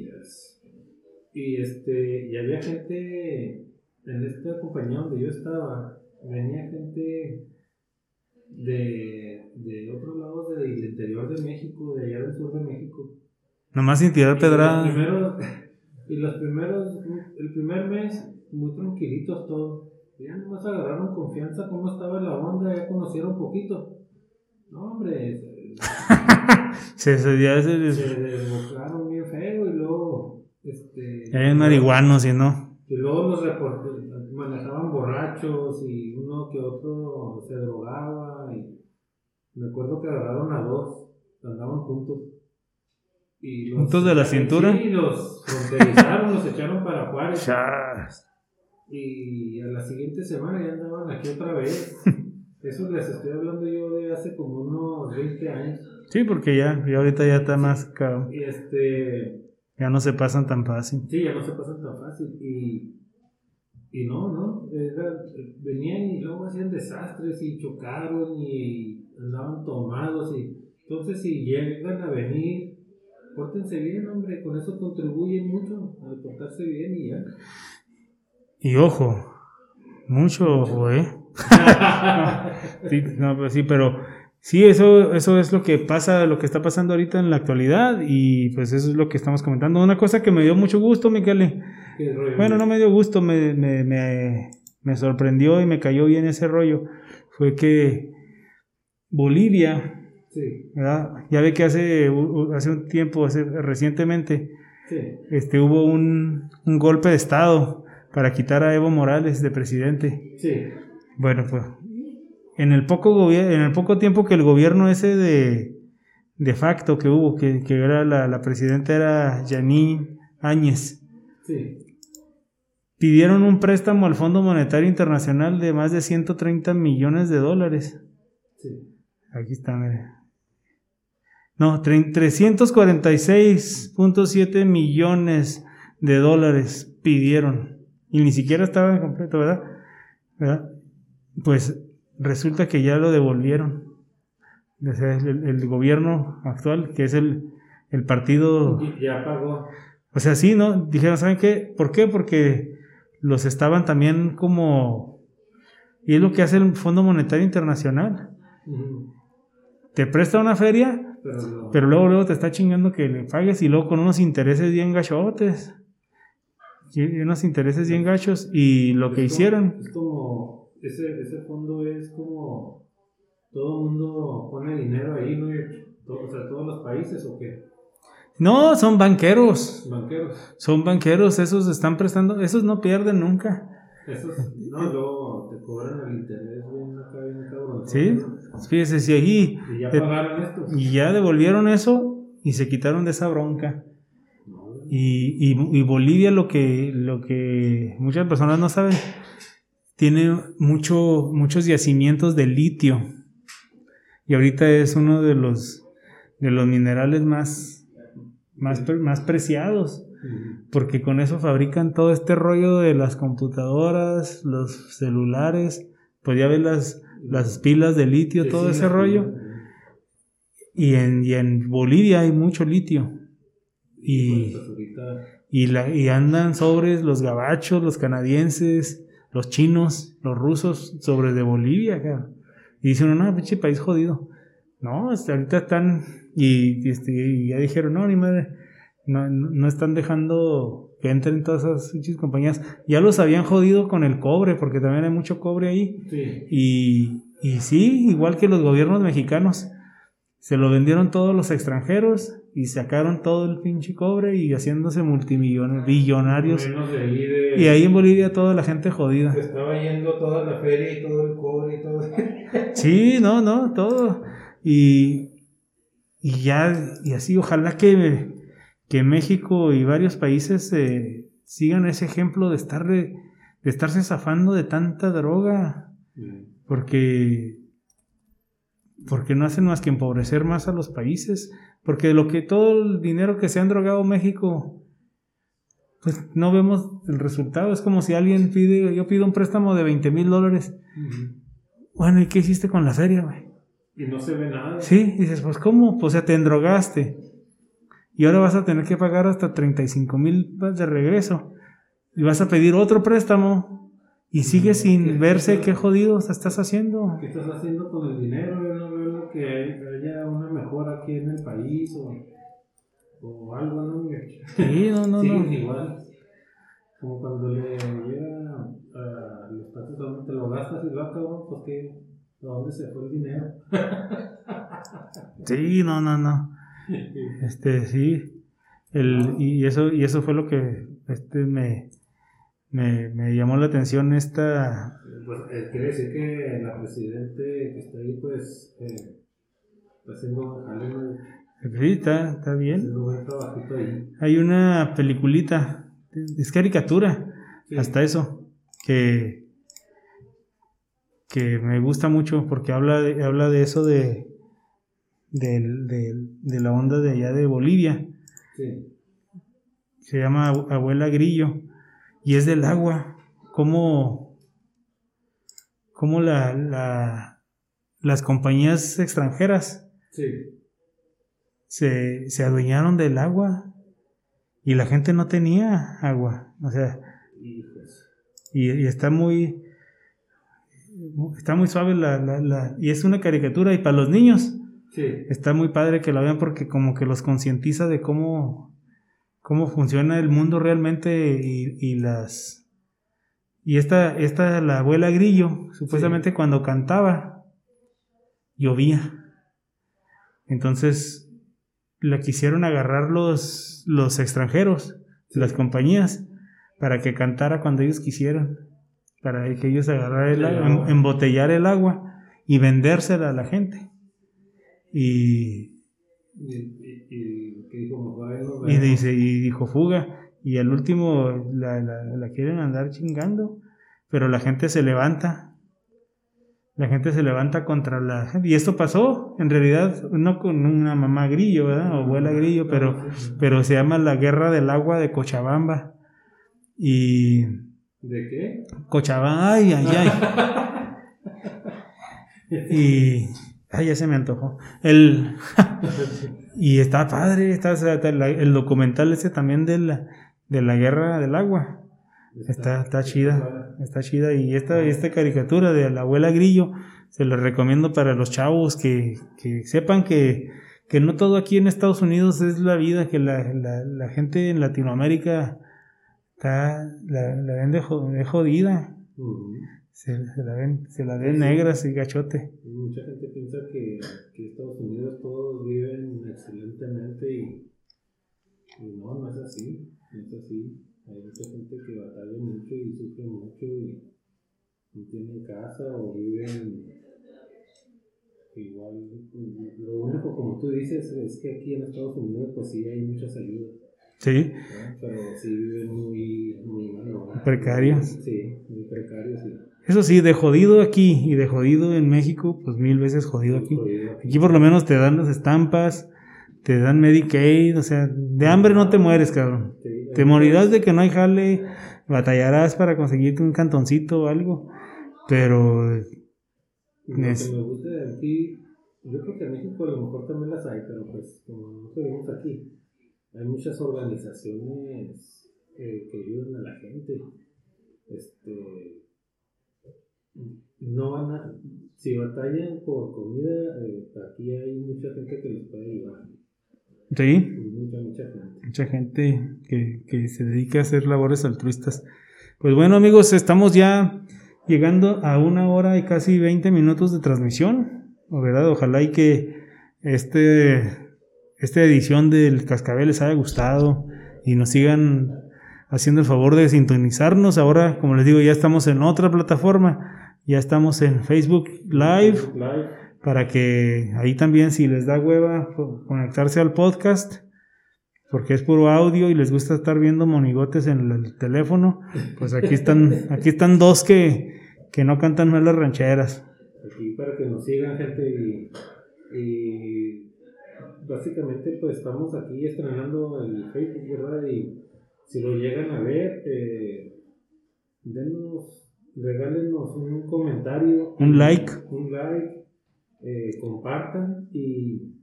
Speaker 3: y, este, y había gente en esta compañía donde yo estaba, venía gente de, de otros lados del interior de México, de allá del sur de México.
Speaker 2: Nomás sin tirar pedrada.
Speaker 3: Y los primeros, el primer mes, muy tranquilitos todos. Ya nomás agarraron confianza, cómo estaba la onda, ya conocieron un poquito. No, hombre.
Speaker 2: se, se, ya
Speaker 3: se, se desbocaron bien feo y luego este,
Speaker 2: Eran marihuanos y no.
Speaker 3: Y luego los manejaban borrachos y uno que otro se drogaba. Y me acuerdo que agarraron a dos, andaban juntos. Y los,
Speaker 2: ¿Juntos de la cintura?
Speaker 3: Sí, los fronterizaron, los echaron para Juárez. Y a la siguiente semana ya andaban aquí otra vez. Eso les estoy hablando yo de hace como unos 20 años.
Speaker 2: Sí, porque ya, y ahorita ya está más caro.
Speaker 3: Y este
Speaker 2: ya no se pasan tan fácil.
Speaker 3: Sí, ya no se pasan tan fácil. Y, y no, ¿no? venían y luego hacían desastres y chocaron y andaban tomados. Y, entonces, si llegan a venir, pórtense bien, hombre. Con eso contribuyen mucho a portarse bien y ya.
Speaker 2: Y ojo, mucho ojo, ¿eh? sí, no, pues sí, pero Sí, eso, eso es lo que pasa, lo que está pasando ahorita en la actualidad y pues eso es lo que estamos comentando. Una cosa que me dio mucho gusto, Miquel. Bueno, no me dio gusto, me, me, me, sorprendió y me cayó bien ese rollo. Fue que Bolivia, ya ve que hace, hace un tiempo, hace, recientemente, este, hubo un, un, golpe de Estado para quitar a Evo Morales de presidente. Bueno, pues en el poco, en el poco tiempo que el gobierno ese de, de facto que hubo, que, que era la, la, presidenta era Janine Áñez, pidieron un préstamo al Fondo Monetario Internacional de más de 130 millones de dólares. Aquí está, mire. No, 346.7 millones de dólares pidieron. Y ni siquiera estaba completo, ¿verdad? ¿verdad? Pues resulta que ya lo devolvieron. El, el gobierno actual, que es el, el partido...
Speaker 3: Ya pagó.
Speaker 2: O sea, sí, ¿no? Dijeron, ¿saben qué? ¿Por qué? Porque los estaban también como... Y es lo que hace el Fondo Monetario Internacional. Te presta una feria,
Speaker 3: Pero no.
Speaker 2: pero luego, luego te está chingando que le pagues y luego con unos intereses bien gachotes. Y unos intereses bien gachos. Y lo que
Speaker 3: como-
Speaker 2: hicieron...
Speaker 3: Es como. Ese, ese fondo es como. Todo el mundo pone dinero ahí, ¿no? O sea, todos los países o qué?
Speaker 2: No, son banqueros.
Speaker 3: Banqueros.
Speaker 2: Son banqueros, esos están prestando, esos no pierden nunca.
Speaker 3: Esos. No, luego te cobran el interés bien acá, bien cabrón.
Speaker 2: Sí, fíjese, si ahí
Speaker 3: Y ya
Speaker 2: eh,
Speaker 3: pagaron estos.
Speaker 2: y ya devolvieron eso y se quitaron de esa bronca. Y, y- y Bolivia lo que, lo que muchas personas no saben, tiene mucho, muchos yacimientos de litio. Y ahorita es uno de los, de los minerales más, más, más preciados. Porque con eso fabrican todo este rollo de las computadoras, los celulares, pues ya ves las, las pilas de litio,
Speaker 3: Sí,
Speaker 2: todo
Speaker 3: sí,
Speaker 2: ese rollo. Y en, y en Bolivia hay mucho litio. Y, y, la, y andan sobres los gabachos, los canadienses, los chinos, los rusos, sobre de Bolivia. Y dicen, no, pinche país jodido. No, hasta ahorita están, y, este, y ya dijeron, no, ni madre, no, no, no están dejando que entren todas esas pinches compañías. Ya los habían jodido con el cobre, porque también hay mucho cobre ahí.
Speaker 3: Sí.
Speaker 2: Y, y sí, igual que los gobiernos mexicanos, se lo vendieron todos los extranjeros y sacaron todo el pinche cobre y haciéndose multimillonarios, billonarios.
Speaker 3: Ahí de.
Speaker 2: Y ahí en Bolivia toda la gente jodida.
Speaker 3: Se estaba yendo toda la feria y todo el cobre y todo.
Speaker 2: Sí, no, no, todo. Y, y ya, y así, ojalá que, que México y varios países eh, sigan ese ejemplo de estar de, de estarse zafando de tanta droga. Porque, porque no hacen más que empobrecer más a los países. Porque lo que todo el dinero que se han drogado México, pues no vemos el resultado. Es como si alguien pide, yo pido un préstamo de 20 mil dólares. Bueno, ¿y qué hiciste con la feria, güey?
Speaker 3: Y no se ve nada.
Speaker 2: Sí, dices, pues ¿cómo? Pues o sea, te endrogaste. Y ahora vas a tener que pagar hasta 35 mil de regreso. Y vas a pedir otro préstamo. Y sigues sin verse qué jodidos estás haciendo.
Speaker 3: ¿Qué estás haciendo con el dinero? Yo no veo que haya una mejora aquí en el país o, o algo, ¿no?
Speaker 2: Sí, no, no,
Speaker 3: Siguen
Speaker 2: no.
Speaker 3: igual. Como cuando le llega a los taxis donde te lo gastas y lo acabas, pues que, ¿a dónde se fue el dinero?
Speaker 2: Sí, no, no, no. Este, sí. El, y eso, y eso fue lo que este me, me, me llamó la atención esta
Speaker 3: Pues eh, quiere decir que la presidente que está ahí, pues, eh, está haciendo jale, ¿no?
Speaker 2: Sí, está, está bien.
Speaker 3: ahí.
Speaker 2: Hay una peliculita, es caricatura,
Speaker 3: Sí.
Speaker 2: hasta eso, que, que me gusta mucho porque habla de, habla de eso de, del- del- de la onda de allá de Bolivia.
Speaker 3: Sí.
Speaker 2: Se llama Abu- Abuela Grillo y es del agua. Cómo, cómo la, la- las compañías extranjeras
Speaker 3: Sí.
Speaker 2: se, se adueñaron del agua y la gente no tenía agua. O sea, y, y está muy está muy suave la, la- la- y es una caricatura y para los niños
Speaker 3: Sí.
Speaker 2: está muy padre que la vean porque como que los concientiza de cómo cómo funciona el mundo realmente y, y las y esta esta la abuela grillo supuestamente cuando cantaba llovía. Entonces la quisieron agarrar los los extranjeros las compañías para que cantara cuando ellos quisieran para que ellos agarraran el agua, em- embotellar el agua y vendérsela a la gente. Y
Speaker 3: Y, y, y
Speaker 2: dice, y dijo fuga. Y al último la, la- la quieren andar chingando. Pero la gente se levanta. la gente se levanta contra la gente. Y esto pasó, en realidad, no con una mamá grillo, ¿verdad? O abuela grillo, pero, pero se llama la guerra del agua de Cochabamba. Y...
Speaker 3: ¿De qué?
Speaker 2: Cochabamba, ay, ay, ay. y... Ay, ya se me antojó. El... y está padre, está, el documental ese también de la, de la guerra del agua. Está, está chida, está chida. Y esta, esta caricatura de la abuela Grillo, se la recomiendo para los chavos que, que sepan que, que, no todo aquí en Estados Unidos es la vida, que la, la, la gente en Latinoamérica está, la, la ven de, jodida. se, la ven, se la ven negras y gachote.
Speaker 3: Mucha gente piensa que, que Estados excelentemente y, y no, no es así, no es así. Hay mucha gente que batalla mucho y sufre mucho y no tienen casa o viven igual. Lo único, como tú dices, es que aquí en Estados Unidos pues sí hay muchas ayudas.
Speaker 2: Sí.
Speaker 3: Pero sí viven muy, muy mal.
Speaker 2: Precarios.
Speaker 3: Sí, muy precarios, sí.
Speaker 2: Eso sí, de jodido aquí y de jodido en México, pues mil veces jodido aquí. Aquí por lo menos te dan las estampas, te dan Medicaid, o sea, de hambre no te mueres, cabrón. te morirás de que no hay jale, batallarás para conseguirte un cantoncito o algo, pero...
Speaker 3: Lo que me gusta de aquí, yo creo que en México a lo mejor también las hay, pero pues como no tenemos aquí, hay muchas organizaciones eh, que ayudan a la gente. Este, no van a, si batallan por comida, eh, aquí hay mucha gente que les puede ayudar.
Speaker 2: Sí.
Speaker 3: Mucha, mucha gente.
Speaker 2: Mucha gente que, que se dedica a hacer labores altruistas. Pues bueno, amigos, estamos ya llegando a una hora y casi 20 minutos de transmisión. ¿Verdad? Ojalá y que este, esta edición del Cascabel les haya gustado y nos sigan haciendo el favor de sintonizarnos. Ahora, como les digo, ya estamos en otra plataforma. Ya estamos en Facebook Live.
Speaker 3: Live
Speaker 2: para que ahí también si les da hueva conectarse al podcast, porque es puro audio y les gusta estar viendo monigotes en el teléfono, pues aquí están, aquí están dos que, que no cantan mal las rancheras.
Speaker 3: Aquí para que nos sigan gente y, básicamente pues estamos aquí estrenando el Facebook, ¿verdad? Y si lo llegan a ver, eh, denos, regálenos un comentario.
Speaker 2: Un like.
Speaker 3: Un like eh, compartan y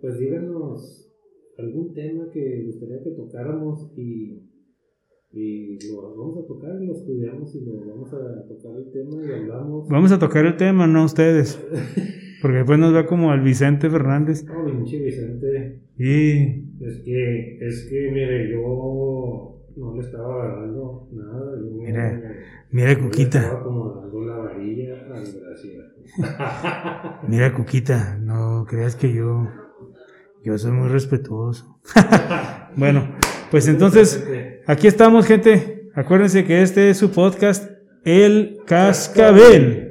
Speaker 3: pues díganos algún tema que gustaría que tocáramos y, y lo vamos a tocar y lo estudiamos y lo vamos a tocar el tema y hablamos.
Speaker 2: Vamos a tocar el tema, no ustedes. Porque después nos va como al Vicente Fernández.
Speaker 3: No, Vicente.
Speaker 2: Y...
Speaker 3: Es que, es que, mire, yo no le estaba agarrando nada.
Speaker 2: mira, mira, Cuquita.
Speaker 3: estaba como dando la varilla al
Speaker 2: Mira, Cuquita, no creas que yo, yo soy muy respetuoso. bueno, pues entonces, aquí estamos, gente. Acuérdense que este es su podcast, El Cascabel.